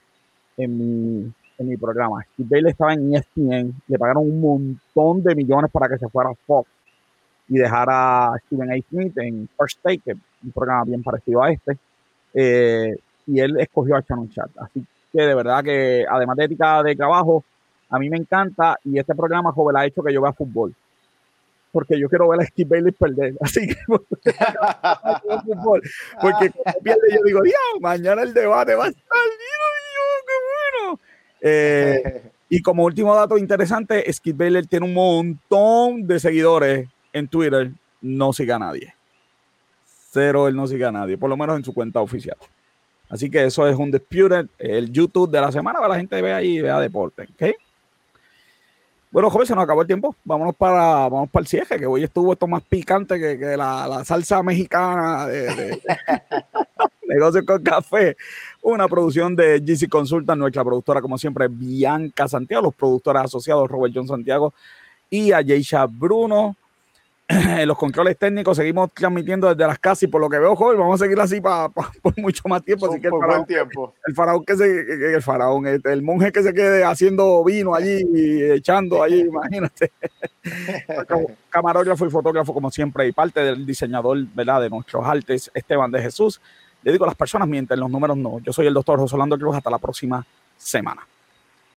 en mi, en mi programa. Steve Bailey estaba en ESPN, le pagaron un montón de millones para que se fuera a Fox y dejara a Steven A. Smith en First Take, un programa bien parecido a este. Eh, y él escogió a Shannon Chat. Así que de verdad que además de ética de trabajo, a mí me encanta y este programa, joven, ha hecho que yo vea fútbol. Porque yo quiero ver a Steve Bailey perder. [laughs] Así que porque cuando pierde yo digo, Dios, mañana el debate va a estar, qué bueno. Eh, y como último dato interesante, Skip Bailey tiene un montón de seguidores en Twitter. No siga a nadie. Cero, él no sigue a nadie, por lo menos en su cuenta oficial. Así que eso es un Disputed, el YouTube de la semana para la gente vea y vea deporte. ¿okay? Bueno, joven, se nos acabó el tiempo. Vámonos para, vamos para el cierre, que hoy estuvo esto más picante que, la, salsa mexicana de, de [laughs] Negocios con Café. Una producción de GC Consulta, nuestra productora, como siempre, Bianca Santiago, los productores asociados Robert John Santiago y a Yeisha Bruno. En [clears throat] los controles técnicos seguimos transmitiendo desde las casas y por lo que veo, joven, vamos a seguir así para [laughs] por mucho más tiempo. Así que el faraón, tiempo. el faraón que se, el faraón, el, monje que se quede haciendo vino allí y echando allí, [laughs] imagínate. [laughs] Camarógrafo y fotógrafo como siempre y parte del diseñador, ¿verdad? De nuestros artes, Esteban de Jesús. Le digo a las personas mienten, los números no. Yo soy el doctor José Orlando Cruz. Hasta la próxima semana.